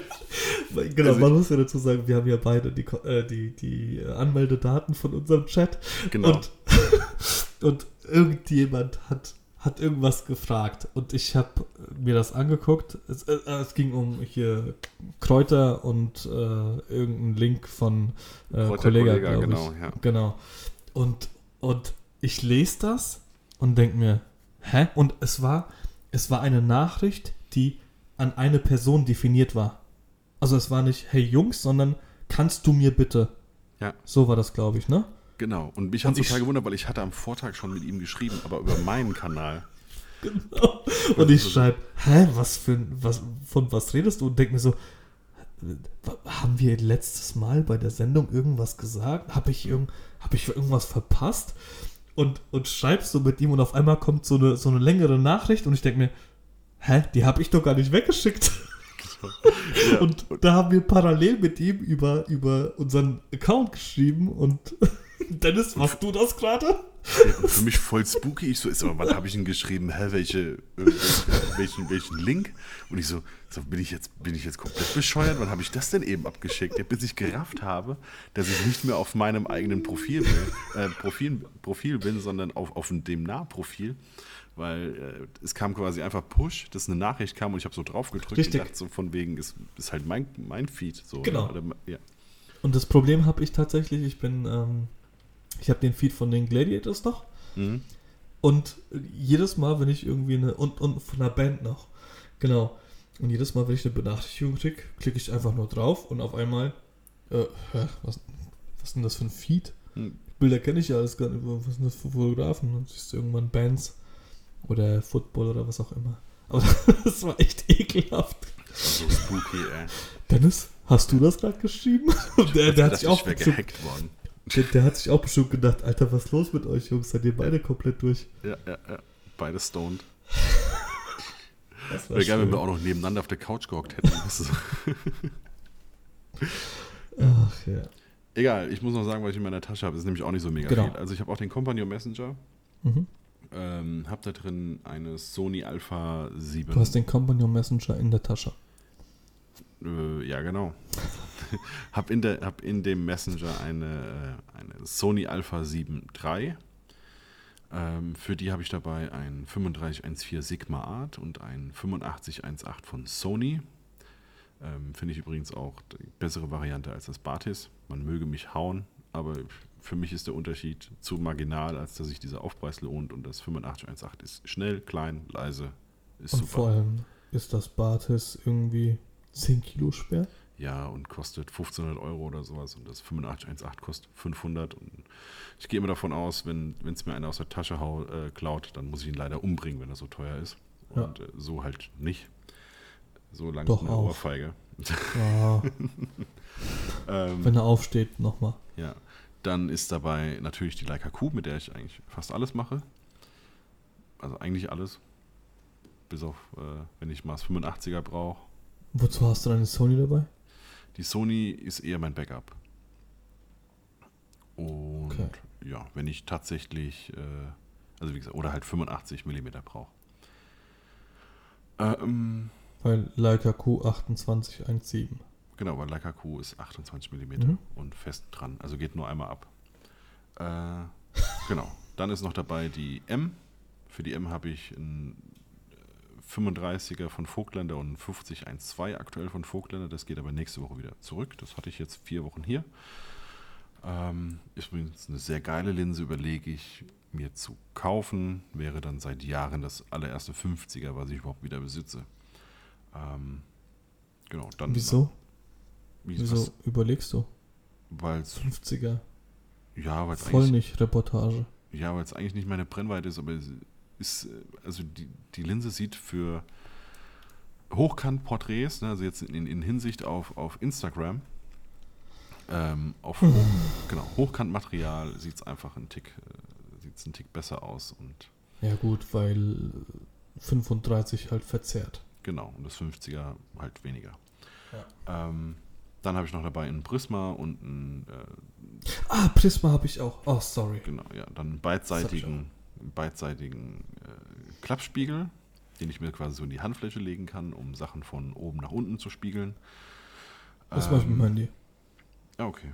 Genau, Also man muss ja dazu sagen, wir haben ja beide die, äh, die, die äh, Anmeldedaten von unserem Chat. genau. Und, und irgendjemand hat, hat irgendwas gefragt. Und ich habe mir das angeguckt. Es, äh, es ging um hier Kräuter und äh, irgendein Link von äh, Kollega, glaube genau, ja. Genau. Und, und ich lese das und denke mir, hä? Und es war, es war eine Nachricht, die an eine Person definiert war. Also es war nicht, hey Jungs, sondern kannst du mir bitte. Ja. So war das, glaube ich, ne? Genau. Und mich hat ich- total gewundert, weil ich hatte am Vortag schon mit ihm geschrieben, aber über meinen Kanal. Genau. Und ich schreibe, hä, was für was, von was redest du? Und denke mir so, haben wir letztes Mal bei der Sendung irgendwas gesagt? Habe ich, irgend, hab ich irgendwas verpasst? Und, und schreibst so mit ihm und auf einmal kommt so eine, so eine längere Nachricht und ich denke mir, hä, die habe ich doch gar nicht weggeschickt. Ja. Und da haben wir parallel mit ihm über, über unseren Account geschrieben und Dennis, warst du das gerade? Ja, für mich voll spooky. Ich so, ist aber, wann habe ich ihn geschrieben? Hä, welche, äh, welchen, welchen Link? Und ich so, so bin, ich jetzt, bin ich jetzt komplett bescheuert? Wann habe ich das denn eben abgeschickt? Ja, bis ich gerafft habe, dass ich nicht mehr auf meinem eigenen Profil bin, äh, Profil, Profil bin, sondern auf, auf dem Nahprofil. Weil äh, es kam quasi einfach Push, dass eine Nachricht kam und ich habe so drauf gedrückt Richtig. und dachte so von wegen, ist, ist halt mein, mein Feed. So, Genau. Oder, ja. Und das Problem habe ich tatsächlich, ich bin, ähm, ich habe den Feed von den Gladiators noch Mhm. und jedes Mal, wenn ich irgendwie eine, und, und von einer Band noch, genau, und jedes Mal, wenn ich eine Benachrichtigung kriege, klicke ich einfach nur drauf und auf einmal, äh, was, was ist denn das für ein Feed? Hm. Bilder kenne ich ja alles gar nicht, was sind das für Fotografen? Und siehst du irgendwann Bands oder Football oder was auch immer. Aber das war echt ekelhaft. So spooky, ey. Dennis, hast du das gerade geschrieben? Der, der, hat sich auch ich wäre gehackt worden. Der, der hat sich auch bestimmt gedacht, Alter, was ist los mit euch, Jungs? Seid ihr beide komplett durch? Ja, ja, ja. Beide stoned. Das Wäre geil, wenn wir auch noch nebeneinander auf der Couch gehockt hätten. Ach ja. Egal, ich muss noch sagen, was ich in meiner Tasche habe. Das ist nämlich auch nicht so mega Genau. viel. Also ich habe auch den Companion Messenger. Mhm. Ähm, habe da drin eine Sony Alpha 7. Du hast den Companion Messenger in der Tasche. Äh, ja, genau. hab, in der, hab in dem Messenger eine, äh, eine Sony Alpha 7 III. Ähm, für die habe ich dabei ein 3514 Sigma Art und ein 8518 von Sony. Ähm, Finde ich übrigens auch die bessere Variante als das Batis. Man möge mich hauen, aber für mich ist der Unterschied zu marginal, als dass sich dieser Aufpreis lohnt und das 8518 ist schnell, klein, leise, ist Und super. vor allem ist das Batis irgendwie 10 Kilo schwer. Ja, und kostet 1500 Euro oder sowas und das 8518 kostet 500 und ich gehe immer davon aus, wenn es mir einer aus der Tasche hau, äh, klaut, dann muss ich ihn leider umbringen, wenn er so teuer ist. Ja. Und äh, so halt nicht. So lange Doch eine auch. Ohrfeige. Ja, Ähm, wenn er aufsteht, nochmal. ja, dann ist dabei natürlich die Leica Q, mit der ich eigentlich fast alles mache. Also eigentlich alles. Bis auf, äh, wenn ich das 85er brauche. Wozu hast du deine Sony dabei? Die Sony ist eher mein Backup. Und Okay. ja, wenn ich tatsächlich, äh, also wie gesagt, oder halt 85 mm brauche. Ähm, Weil Leica Q2817. genau, weil Leica Q ist 28 mm Mhm. und fest dran, also geht nur einmal ab. Äh, genau. Dann ist noch dabei die M. Für die M habe ich einen 35er von Vogtländer und einen 5012 aktuell von Vogtländer. Das geht aber nächste Woche wieder zurück. Das hatte ich jetzt vier Wochen hier. Ähm, ist übrigens eine sehr geile Linse, überlege ich mir zu kaufen. Wäre dann seit Jahren das allererste 50er, was ich überhaupt wieder besitze. Ähm, genau, dann. Wieso? Wie, Wieso was, überlegst du? weil's, 50er. ja, weil es Voll eigentlich, nicht Reportage. ja, weil's eigentlich nicht meine Brennweite ist, aber es ist, äh, also die, die Linse sieht für Hochkant-Porträts, ne, also jetzt in, in Hinsicht auf, auf Instagram, ähm, auf Hoch, genau, Hochkantmaterial sieht es einfach einen Tick, äh, sieht's einen Tick besser aus und Ja gut, weil 35 halt verzerrt. genau, und das 50er halt weniger. Ähm, dann habe ich noch dabei einen Prisma und einen, äh, Ah, Prisma habe ich auch. Oh, sorry. genau, ja, dann einen beidseitigen, beidseitigen äh, Klappspiegel, den ich mir quasi so in die Handfläche legen kann, um Sachen von oben nach unten zu spiegeln. Was mache ich mit Ähm, meinem Handy? Ja, okay.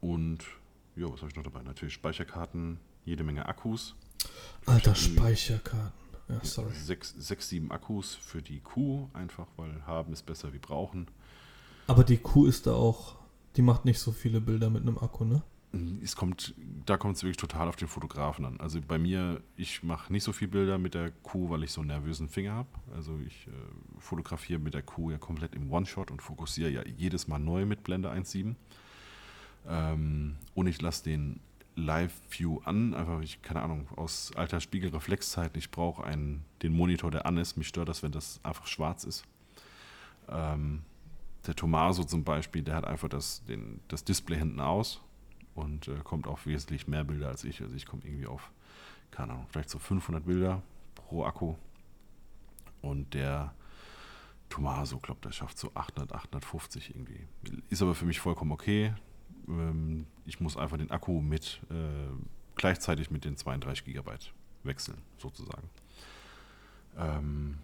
Und ja, was habe ich noch dabei? Natürlich Speicherkarten, jede Menge Akkus. Alter, Speicherkarten. Ja, sorry. Sechs, sechs, sieben Akkus für die Kuh, einfach weil haben ist besser wie brauchen. Aber die Kuh ist da auch, die macht nicht so viele Bilder mit einem Akku, ne? Es kommt, da kommt es wirklich total auf den Fotografen an. Also bei mir, ich mache nicht so viel Bilder mit der Kuh, weil ich so einen nervösen Finger habe. Also ich äh, fotografiere mit der Kuh ja komplett im One-Shot und fokussiere ja jedes Mal neu mit Blende 1.7. Ähm, und ich lasse den Live-View an, einfach, ich, keine Ahnung, aus alter Spiegelreflexzeit, ich brauche den Monitor, der an ist. Mich stört das, wenn das einfach schwarz ist. Ähm, der Tomaso zum Beispiel, der hat einfach das, den, das Display hinten aus und äh, kommt auf wesentlich mehr Bilder als ich. Also ich komme irgendwie auf, keine Ahnung, vielleicht so 500 Bilder pro Akku. Und der Tomaso, glaube der schafft so 800, 850 irgendwie. Ist aber für mich vollkommen okay. Ähm, ich muss einfach den Akku mit äh, gleichzeitig mit den 32 Gigabyte wechseln, sozusagen. Ähm,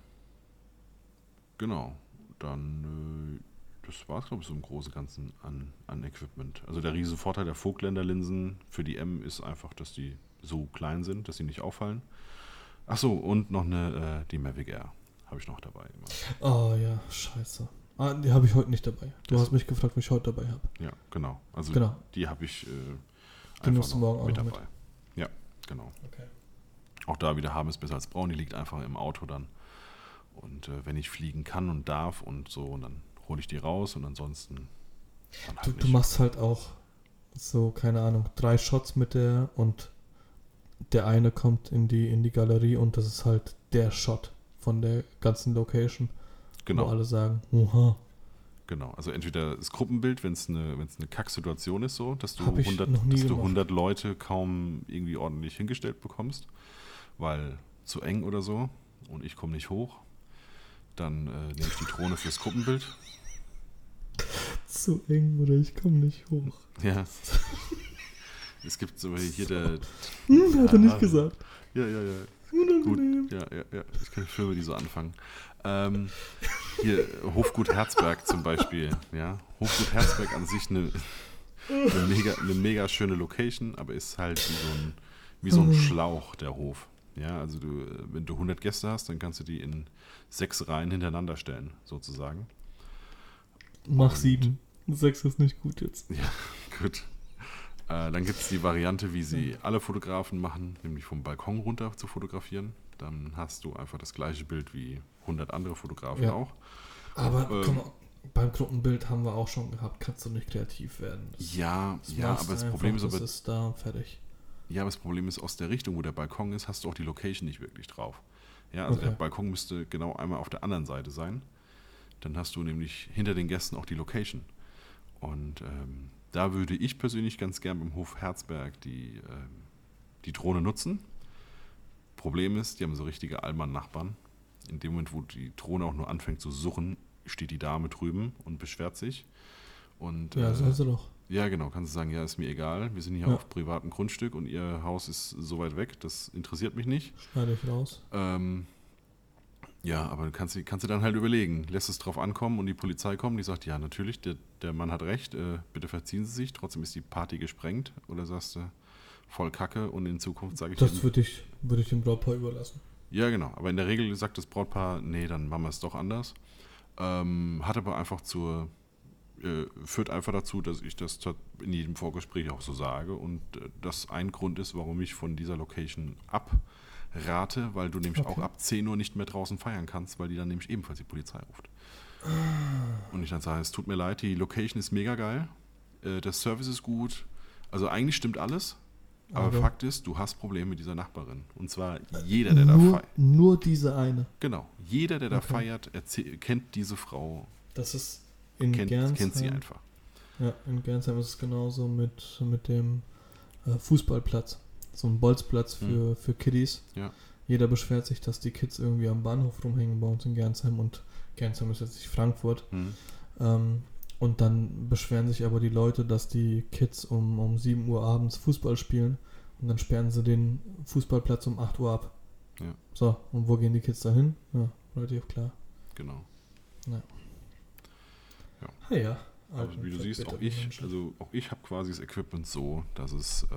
genau. Dann, äh, das war es, glaube ich, so im Großen und Ganzen an, an Equipment. Also der riesen Vorteil der Vogtländer Linsen für die M ist einfach, dass die so klein sind, dass sie nicht auffallen. Achso, und noch eine, äh, die Mavic Air habe ich noch dabei. Immer. Oh ja, scheiße. Ah, die habe ich heute nicht dabei. Du Das- hast mich gefragt, was ich heute dabei habe. Ja, genau. Also Genau. die habe ich äh, nimmst du morgen auch mit noch mit. dabei. Ja, genau. Okay. Auch da wieder haben es besser als braun. Die liegt einfach im Auto dann. Und äh, wenn ich fliegen kann und darf und so, und dann hole ich die raus und ansonsten halt Du, du machst halt auch so, keine Ahnung, drei Shots mit der und der eine kommt in die, in die Galerie und das ist halt der Shot von der ganzen Location, wo genau, alle sagen, oha, genau. Also entweder das Gruppenbild, wenn es eine, wenn's eine Kacksituation ist, so, dass du, Hab ich 100, noch nie dass du gemacht. 100 Leute kaum irgendwie ordentlich hingestellt bekommst, weil zu eng oder so und ich komme nicht hoch, dann äh, nehme ich die Drohne fürs Gruppenbild. zu eng oder ich komme nicht hoch. Ja. Es gibt so hier der. Hm, hat er Ah, nicht gesagt. Ja, ja, ja. Unangenehm. Gut, ja, ja, ja. Ich kenne Filme, die so anfangen. Ähm, hier, Hofgut Herzberg zum Beispiel. Ja, Hofgut Herzberg an sich eine, eine, mega, eine mega schöne Location, aber ist halt wie so ein, wie so ein Schlauch, der Hof. Ja, also du, äh, wenn du 100 Gäste hast, dann kannst du die in sechs Reihen hintereinander stellen, sozusagen. Mach Und- sieben. Sechs ist nicht gut jetzt. Ja, gut. Äh, dann gibt es die Variante, wie sie alle Fotografen machen, nämlich vom Balkon runter zu fotografieren. Dann hast du einfach das gleiche Bild wie 100 andere Fotografen Ja. auch. Aber Ähm, komm, beim Gruppenbild haben wir auch schon gehabt, kannst du nicht kreativ werden. Das- Ja, das ja, aber das Problem ist das aber, ist da fertig. Ja, aber das Problem ist, aus der Richtung, wo der Balkon ist, hast du auch die Location nicht wirklich drauf. Ja, also der Okay. Balkon müsste genau einmal auf der anderen Seite sein. Dann hast du nämlich hinter den Gästen auch die Location. Und ähm, da würde ich persönlich ganz gern beim Hof Herzberg die, ähm, die Drohne nutzen. Problem ist, die haben so richtige Allmann-Nachbarn. In dem Moment, wo die Drohne auch nur anfängt zu suchen, steht die Dame drüben und beschwert sich. Und, Ja, äh, soll sie doch. Ja, genau, kannst du sagen, ja, ist mir egal. Wir sind hier Ja. auf privatem Grundstück und ihr Haus ist so weit weg, das interessiert mich nicht. Schneide ich raus. Ähm, ja, aber kannst, du- kannst du dann halt überlegen, lässt es drauf ankommen und die Polizei kommt, die sagt, ja, natürlich, der, der Mann hat recht, äh, bitte verziehen Sie sich, trotzdem ist die Party gesprengt. Oder sagst du, voll kacke und in Zukunft sage ich Das würde ich, würd ich dem Brautpaar überlassen. Ja, genau. Aber in der Regel sagt das Brautpaar, nee, dann machen wir es doch anders. Ähm, hat aber einfach zur, äh, führt einfach dazu, dass ich das in jedem Vorgespräch auch so sage und äh, das ein Grund ist, warum ich von dieser Location abrate, weil du nämlich Okay. auch ab 10 Uhr nicht mehr draußen feiern kannst, weil die dann nämlich ebenfalls die Polizei ruft. Und ich dann sage, es tut mir leid, die Location ist mega geil, äh, der Service ist gut, also eigentlich stimmt alles, aber, Aber- Fakt ist, du hast Probleme mit dieser Nachbarin. Und zwar jeder, der da nur, feiert. nur diese eine. Genau. Jeder, der da Okay. feiert, erzähl- kennt diese Frau, Das ist in kennt, Gernsheim. kennt sie einfach. Ja, in Gernsheim ist es genauso mit, mit dem äh, Fußballplatz. So ein Bolzplatz für, für Kiddies. Ja. Jeder beschwert sich, dass die Kids irgendwie am Bahnhof rumhängen bei uns in Gernsheim und Gernsheim ist jetzt nicht Frankfurt. Hm. Ähm, und dann beschweren sich aber die Leute, dass die Kids um, um 7 Uhr abends Fußball spielen und dann sperren sie den Fußballplatz um 8 Uhr ab. Ja. So, und wo gehen die Kids da hin? Ja, relativ klar. Genau. Ah ja. Aber wie du siehst, auch ich, also auch ich habe quasi das Equipment so, dass es äh,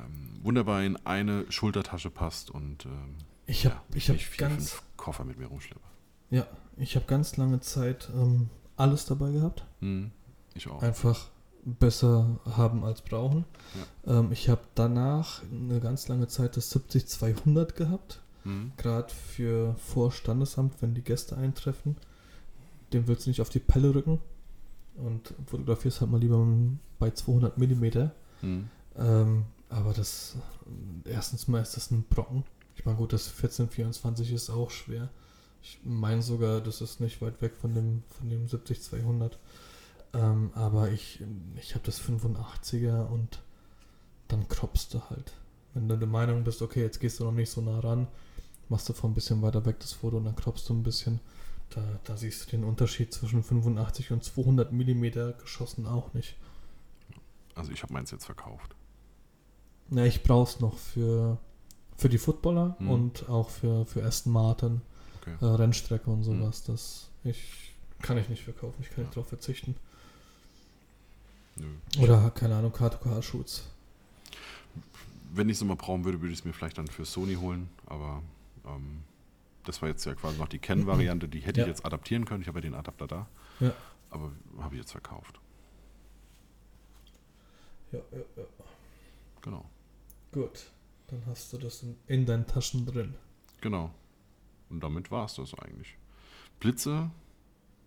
ähm, wunderbar in eine Schultertasche passt und ähm, ich habe ja, ich hab vier, ganz, fünf Koffer mit mir rumschleppe. ja, ich habe ganz lange Zeit ähm, alles dabei gehabt. Hm. Ich auch. Einfach besser haben als brauchen. Ähm, ich habe danach eine ganz lange Zeit das 70-200 gehabt. Hm. Gerade für vor Standesamt, wenn die Gäste eintreffen. Dem willst du nicht auf die Pelle rücken. Und fotografierst halt mal lieber bei 200 Millimeter. Hm. Ähm, aber das, erstens mal ist das ein Brocken. Ich meine, gut, das 1424 ist auch schwer. Ich meine sogar, das ist nicht weit weg von dem, von dem 70-200. Ähm, aber ich, ich habe das 85er und dann kroppst du halt. Wenn du der Meinung bist, okay, jetzt gehst du noch nicht so nah ran, machst du von ein bisschen weiter weg das Foto und dann kroppst du ein bisschen. Da, da siehst du den Unterschied zwischen 85 und 200 Millimeter geschossen auch nicht. Also ich habe meins jetzt verkauft. Na, ich brauch's noch für, für die Footballer Mhm. und auch für, für Aston Martin, Okay. äh, Rennstrecke und Mhm. sowas. Das ich, kann ich nicht verkaufen, ich kann nicht drauf verzichten. Nö. Oder, keine Ahnung, K2K-Shoots. Wenn ich es mal brauchen würde, würde ich es mir vielleicht dann für Sony holen, aber ähm, das war jetzt ja quasi noch die Canon-Variante, die hätte Ja. ich jetzt adaptieren können. Ich habe ja den Adapter da. Ja. Aber habe ich jetzt verkauft. Ja, ja, ja. Genau. Gut. Dann hast du das in, in deinen Taschen drin. Genau. Und damit war es das eigentlich. Blitze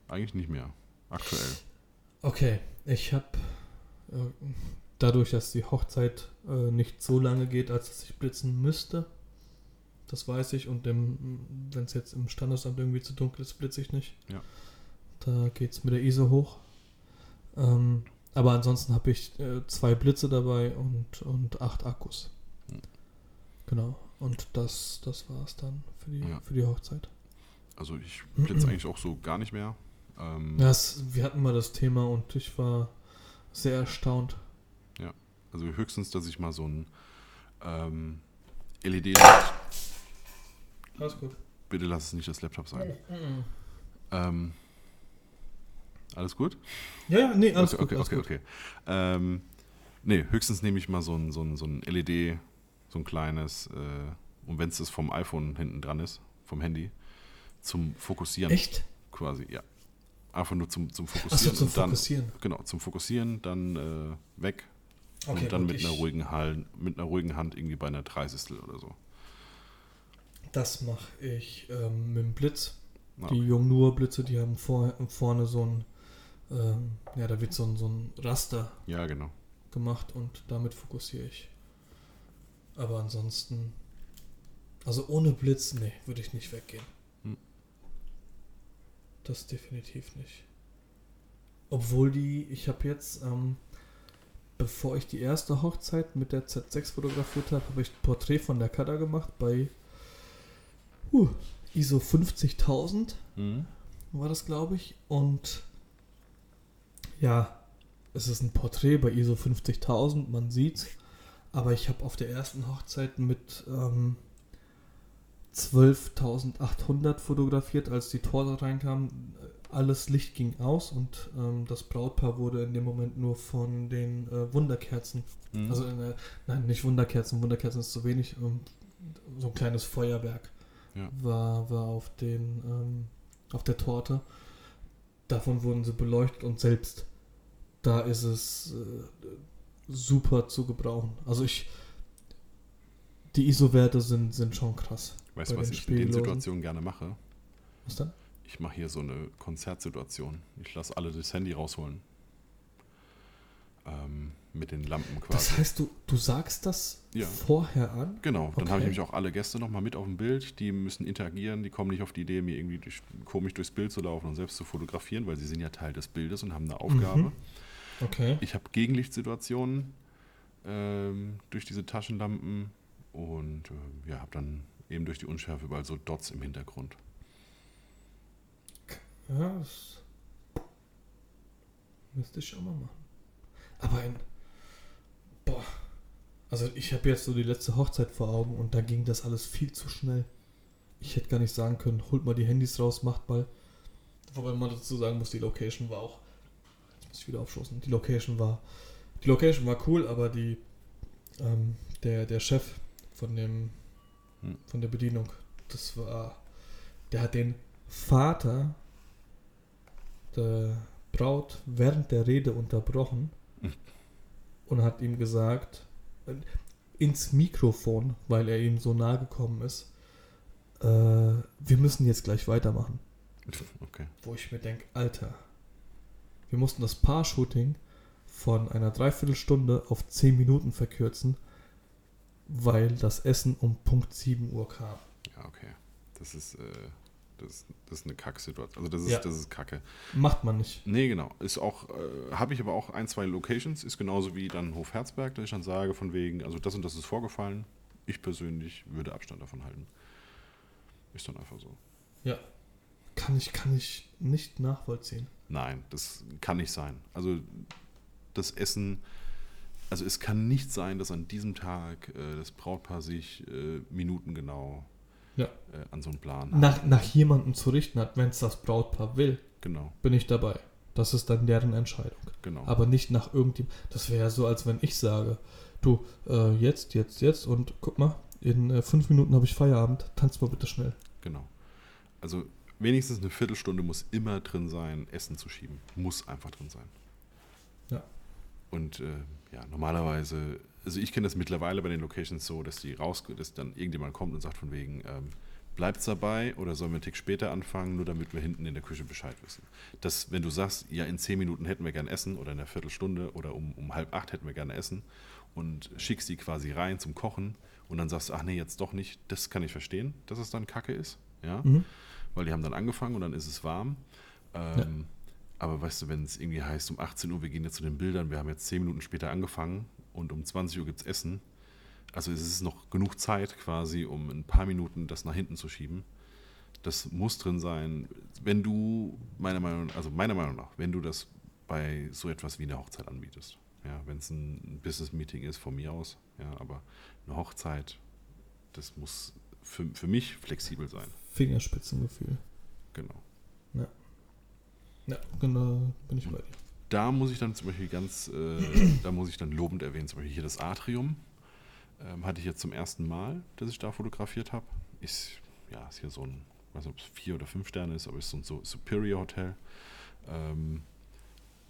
eigentlich nicht mehr. Aktuell. Okay, ich habe äh, dadurch, dass die Hochzeit äh, nicht so lange geht, als dass ich blitzen müsste. Das weiß ich. Und wenn es jetzt im Standesamt irgendwie zu dunkel ist, blitze ich nicht. Ja. Da geht es mit der ISO hoch. Ähm, aber ansonsten habe ich äh, zwei Blitze dabei und, und acht Akkus. Hm. Genau. Und das, das war es dann für die, Ja. für die Hochzeit. Also ich blitze eigentlich auch so gar nicht mehr. Ähm, Das, wir hatten mal das Thema und ich war sehr erstaunt. Also höchstens, dass ich mal so ein ähm, LED. Alles gut. Bitte lass es nicht das Laptop sein. Ähm, alles gut? Ja, ja, nee, alles okay, gut. okay, alles okay, gut. okay. Ähm, nee, höchstens nehme ich mal so ein, so ein, so ein LED, so ein kleines, äh, und wenn es das vom iPhone hinten dran ist, vom Handy, zum Fokussieren Echt? quasi, ja. Einfach nur zum, zum Fokussieren. Achso, zum dann, Fokussieren. Genau, zum Fokussieren, dann äh, weg Okay, und dann gut, mit einer, ruhigen Hall, mit einer ruhigen Hand irgendwie bei einer Dreißigstel oder so. Das mache ich ähm, mit dem Blitz. Ja, Die Jungnur-Blitze, die haben vor, vorne so ein, ähm, ja, da wird so ein, so ein Raster Ja, genau. gemacht und damit fokussiere ich. Aber ansonsten, also ohne Blitz, nee, würde ich nicht weggehen. Hm. Das definitiv nicht. Obwohl die, ich habe jetzt, ähm, bevor ich die erste Hochzeit mit der Z6 fotografiert habe, habe ich ein Porträt von der Kada gemacht bei uh, ISO 50000 Mhm. war das, glaube ich. Und ja, es ist ein Porträt bei ISO 50000, man sieht's. Aber ich habe auf der ersten Hochzeit mit ähm, 12.800 fotografiert, als die Tore reinkamen. alles Licht ging aus und ähm, das Brautpaar wurde in dem Moment nur von den äh, Wunderkerzen, Mhm. also äh, nein, nicht Wunderkerzen, Wunderkerzen ist zu wenig, ähm, so ein kleines Feuerwerk Ja. war, war auf den ähm, auf der Torte. Davon wurden sie beleuchtet und selbst da ist es äh, super zu gebrauchen. Also ich die ISO-Werte sind, sind schon krass. weißt du, was ich in den. Situationen gerne mache? Was dann? Ich mache hier so eine Konzertsituation. Ich lasse alle das Handy rausholen. Ähm, mit den Lampen quasi. Das heißt, du, du sagst das Ja. vorher an? Genau, dann habe ich Okay. nämlich auch alle Gäste nochmal mit auf dem Bild. Die müssen interagieren, die kommen nicht auf die Idee, mir irgendwie durch, komisch durchs Bild zu laufen und selbst zu fotografieren, weil sie sind ja Teil des Bildes und haben eine Aufgabe. Mhm. Okay. Ich habe Gegenlichtsituationen ähm, durch diese Taschenlampen und äh, ja, habe dann eben durch die Unschärfe überall so Dots im Hintergrund. Ja, das müsste ich schon mal machen. Aber ein. Boah. Also ich habe jetzt so die letzte Hochzeit vor Augen und da ging das alles viel zu schnell. Ich hätte gar nicht sagen können, holt mal die Handys raus, macht mal. Wobei man dazu sagen muss, die Location war auch. Jetzt muss ich wieder aufstoßen. Die Location war. Die Location war cool, aber die. Ähm, der, der Chef von dem. Hm. von der Bedienung, das war. Der hat den Vater der Braut während der Rede unterbrochen Mhm. Und hat ihm gesagt, ins Mikrofon, weil er ihm so nahe gekommen ist, äh, wir müssen jetzt gleich weitermachen. Okay. Wo ich mir denke, Alter, wir mussten das Paar-Shooting von einer Dreiviertelstunde auf 10 Minuten verkürzen, weil das Essen um Punkt 7 Uhr kam. Ja, okay. Das ist, äh, das, das ist eine Kacksituation. Also das ist, Ja. das ist Kacke. Macht man nicht. Nee, genau. Ist auch, äh, habe ich aber auch ein, zwei Locations, ist genauso wie dann Hof Herzberg, dass ich dann sage, von wegen, also das und das ist vorgefallen. Ich persönlich würde Abstand davon halten. Ist dann einfach so. Kann ich, kann ich nicht nachvollziehen. Nein, das kann nicht sein. Also das Essen, also es kann nicht sein, dass an diesem Tag äh, das Brautpaar sich äh, minutengenau Ja. äh, an so einen Plan Nach, nach jemandem zu richten hat, wenn es das Brautpaar will, Genau, bin ich dabei. Das ist dann deren Entscheidung. genau. Aber nicht nach irgendjemandem. Das wäre ja so, als wenn ich sage, du, äh, jetzt, jetzt, jetzt und guck mal, in äh, fünf Minuten habe ich Feierabend, tanz mal bitte schnell. Genau. Also wenigstens eine Viertelstunde muss immer drin sein, Essen zu schieben. Muss einfach drin sein. Ja. Und äh, ja, normalerweise, also ich kenne das mittlerweile bei den Locations so, dass die raus, dass dann irgendjemand kommt und sagt von wegen, ähm, bleibt's dabei oder sollen wir einen Tick später anfangen, nur damit wir hinten in der Küche Bescheid wissen. Dass, wenn du sagst, ja, in zehn Minuten hätten wir gern Essen oder in einer Viertelstunde oder um, um halb acht hätten wir gerne Essen und schickst die quasi rein zum Kochen und dann sagst du, ach nee, jetzt doch nicht, das kann ich verstehen, dass es dann Kacke ist. Ja Mhm. weil die haben dann angefangen und dann ist es warm. Ähm, Aber weißt du, wenn es irgendwie heißt, um 18 Uhr, wir gehen jetzt zu den Bildern, wir haben jetzt 10 Minuten später angefangen und um 20 Uhr gibt es Essen. Also es ist noch genug Zeit quasi, um ein paar Minuten das nach hinten zu schieben. Das muss drin sein. Wenn du, meiner Meinung, also meiner Meinung nach, wenn du das bei so etwas wie einer Hochzeit anbietest. Ja, wenn es ein Business-Meeting ist, von mir aus, ja, aber eine Hochzeit, das muss für, für mich flexibel sein. Fingerspitzengefühl. Genau. Ja, genau, bin ich bei dir. Da muss ich dann zum Beispiel ganz, äh, da muss ich dann lobend erwähnen, zum Beispiel hier das Atrium. Ähm, hatte ich jetzt zum ersten Mal, dass ich da fotografiert habe. Ist, ja, ist hier so ein, ich weiß nicht, ob es vier oder fünf Sterne ist, aber ist so ein so Superior Hotel. Ähm,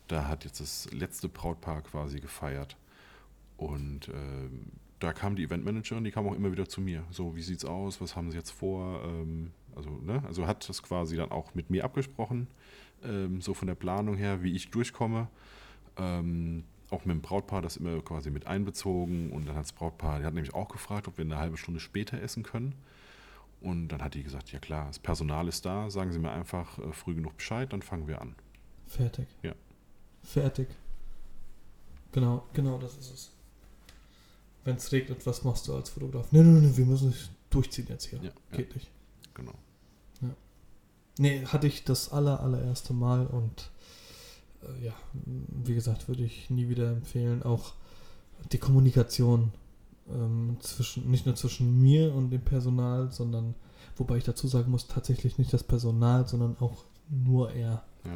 da hat jetzt das letzte Brautpaar quasi gefeiert. Und ähm, da kam die Eventmanagerin, die kam auch immer wieder zu mir. So, wie sieht's aus? Was haben sie jetzt vor? Ähm, also, ne? also hat das quasi dann auch mit mir abgesprochen, ähm, so von der Planung her, wie ich durchkomme. Ähm, auch mit dem Brautpaar das immer quasi mit einbezogen. Und dann hat das Brautpaar, die hat nämlich auch gefragt, ob wir eine halbe Stunde später essen können. Und dann hat die gesagt, ja klar, das Personal ist da, sagen Sie mir einfach äh, früh genug Bescheid, dann fangen wir an. Fertig. Ja. Fertig. Genau, genau das ist es. Wenn es regnet, was machst du als Fotograf? Nee, nee, nee, wir müssen es durchziehen jetzt hier. Ja, ja Geht nicht. genau. Nee, hatte ich das aller, allererste Mal und äh, ja, wie gesagt, würde ich nie wieder empfehlen. Auch die Kommunikation ähm, zwischen, nicht nur zwischen mir und dem Personal, sondern, wobei ich dazu sagen muss, tatsächlich nicht das Personal, sondern auch nur er. Ja.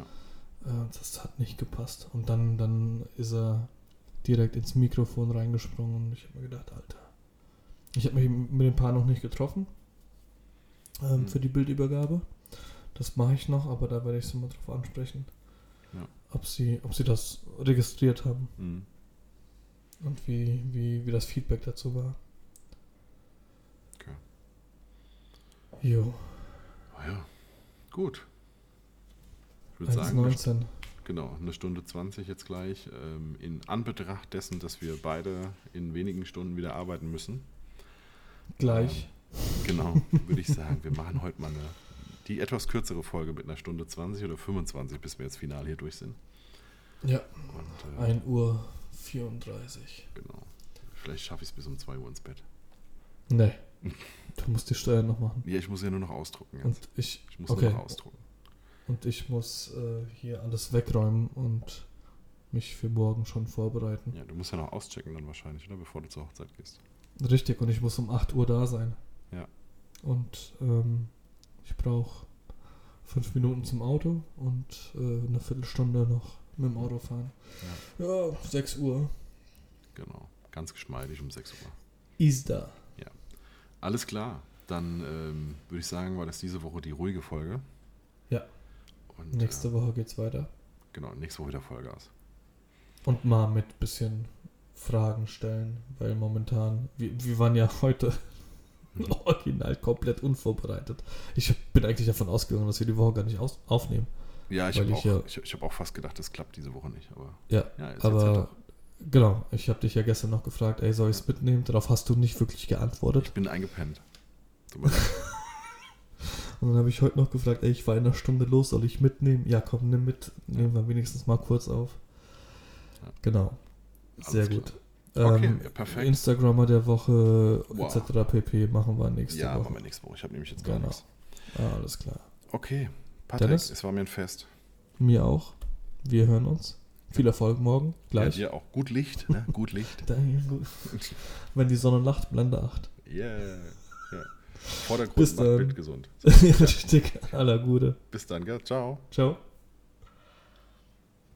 Äh, das hat nicht gepasst. Und dann, dann ist er direkt ins Mikrofon reingesprungen und ich habe mir gedacht, Alter. Ich habe mich mit dem Paar noch nicht getroffen ähm, Mhm. für die Bildübergabe. Das mache ich noch, aber da werde ich sie mal drauf ansprechen. Ja. Ob sie, ob sie das registriert haben Mhm. und wie, wie, wie das Feedback dazu war. Okay. Jo, Ah ja, gut. Ich würde sagen, eine, 1,19. genau, eine Stunde 20 jetzt gleich. Ähm, in Anbetracht dessen, dass wir beide in wenigen Stunden wieder arbeiten müssen. Gleich. Genau, würde ich sagen, wir machen heute mal eine, die etwas kürzere Folge mit einer Stunde 20 oder 25, bis wir jetzt final hier durch sind. Ja, Und äh, 1 Uhr 34. genau, vielleicht schaffe ich es bis um 2 Uhr ins Bett. Nee. Du musst die Steuern noch machen. Ja, ich muss ja nur noch ausdrucken jetzt. Und ich, Ich muss okay. nur noch ausdrucken. und ich muss äh, hier alles wegräumen und mich für morgen schon vorbereiten. Ja, du musst ja noch auschecken dann wahrscheinlich, oder? Bevor du zur Hochzeit gehst. Richtig, und ich muss um 8 Uhr da sein. Ja. Und ähm, ich brauche fünf Minuten zum Auto und äh, eine Viertelstunde noch mit dem Auto fahren. Ja, 6 Uhr. Genau, ganz geschmeidig um 6 Uhr. Ist da. Alles klar, dann ähm, würde ich sagen, war das diese Woche die ruhige Folge. Ja. Und, Nächste äh, Woche geht's weiter. Genau, nächste Woche wieder Vollgas. Und mal mit bisschen Fragen stellen, weil momentan, wir, wir waren ja heute. original komplett unvorbereitet. Ich bin eigentlich davon ausgegangen, dass wir die Woche gar nicht aufnehmen. Ja, ich habe auch, ja- ich, ich hab auch fast gedacht, das klappt diese Woche nicht. Aber Ja, ja, jetzt aber jetzt halt genau, ich habe dich ja gestern noch gefragt, ey, soll ich es mitnehmen? Darauf hast du nicht wirklich geantwortet. Ich bin eingepennt. Und dann habe ich heute noch gefragt, ey, ich war in einer Stunde los, soll ich mitnehmen? Ja, komm, nimm mit. Nehmen wir wenigstens mal kurz auf. Ja. Genau. Sehr Alles gut. Okay, Ähm, ja, perfekt. Instagrammer der Woche Wow. etc. pp. machen wir nächste ja, Woche. machen wir nächste Woche. Ich habe nämlich jetzt gar Genau. nichts. Ah, alles klar. Okay, Patrick, Dennis? es war mir ein Fest. Mir auch. Wir hören uns. Viel Erfolg morgen. Gleich. Ja, dir auch. Gut Licht, ne? Gut Licht. Wenn die Sonne lacht, Blende 8. Yeah. Ja. Vordergrund Bis macht dann. Bild gesund. Richtig. Aller Gute. Bis dann, gell? Ciao. Ciao.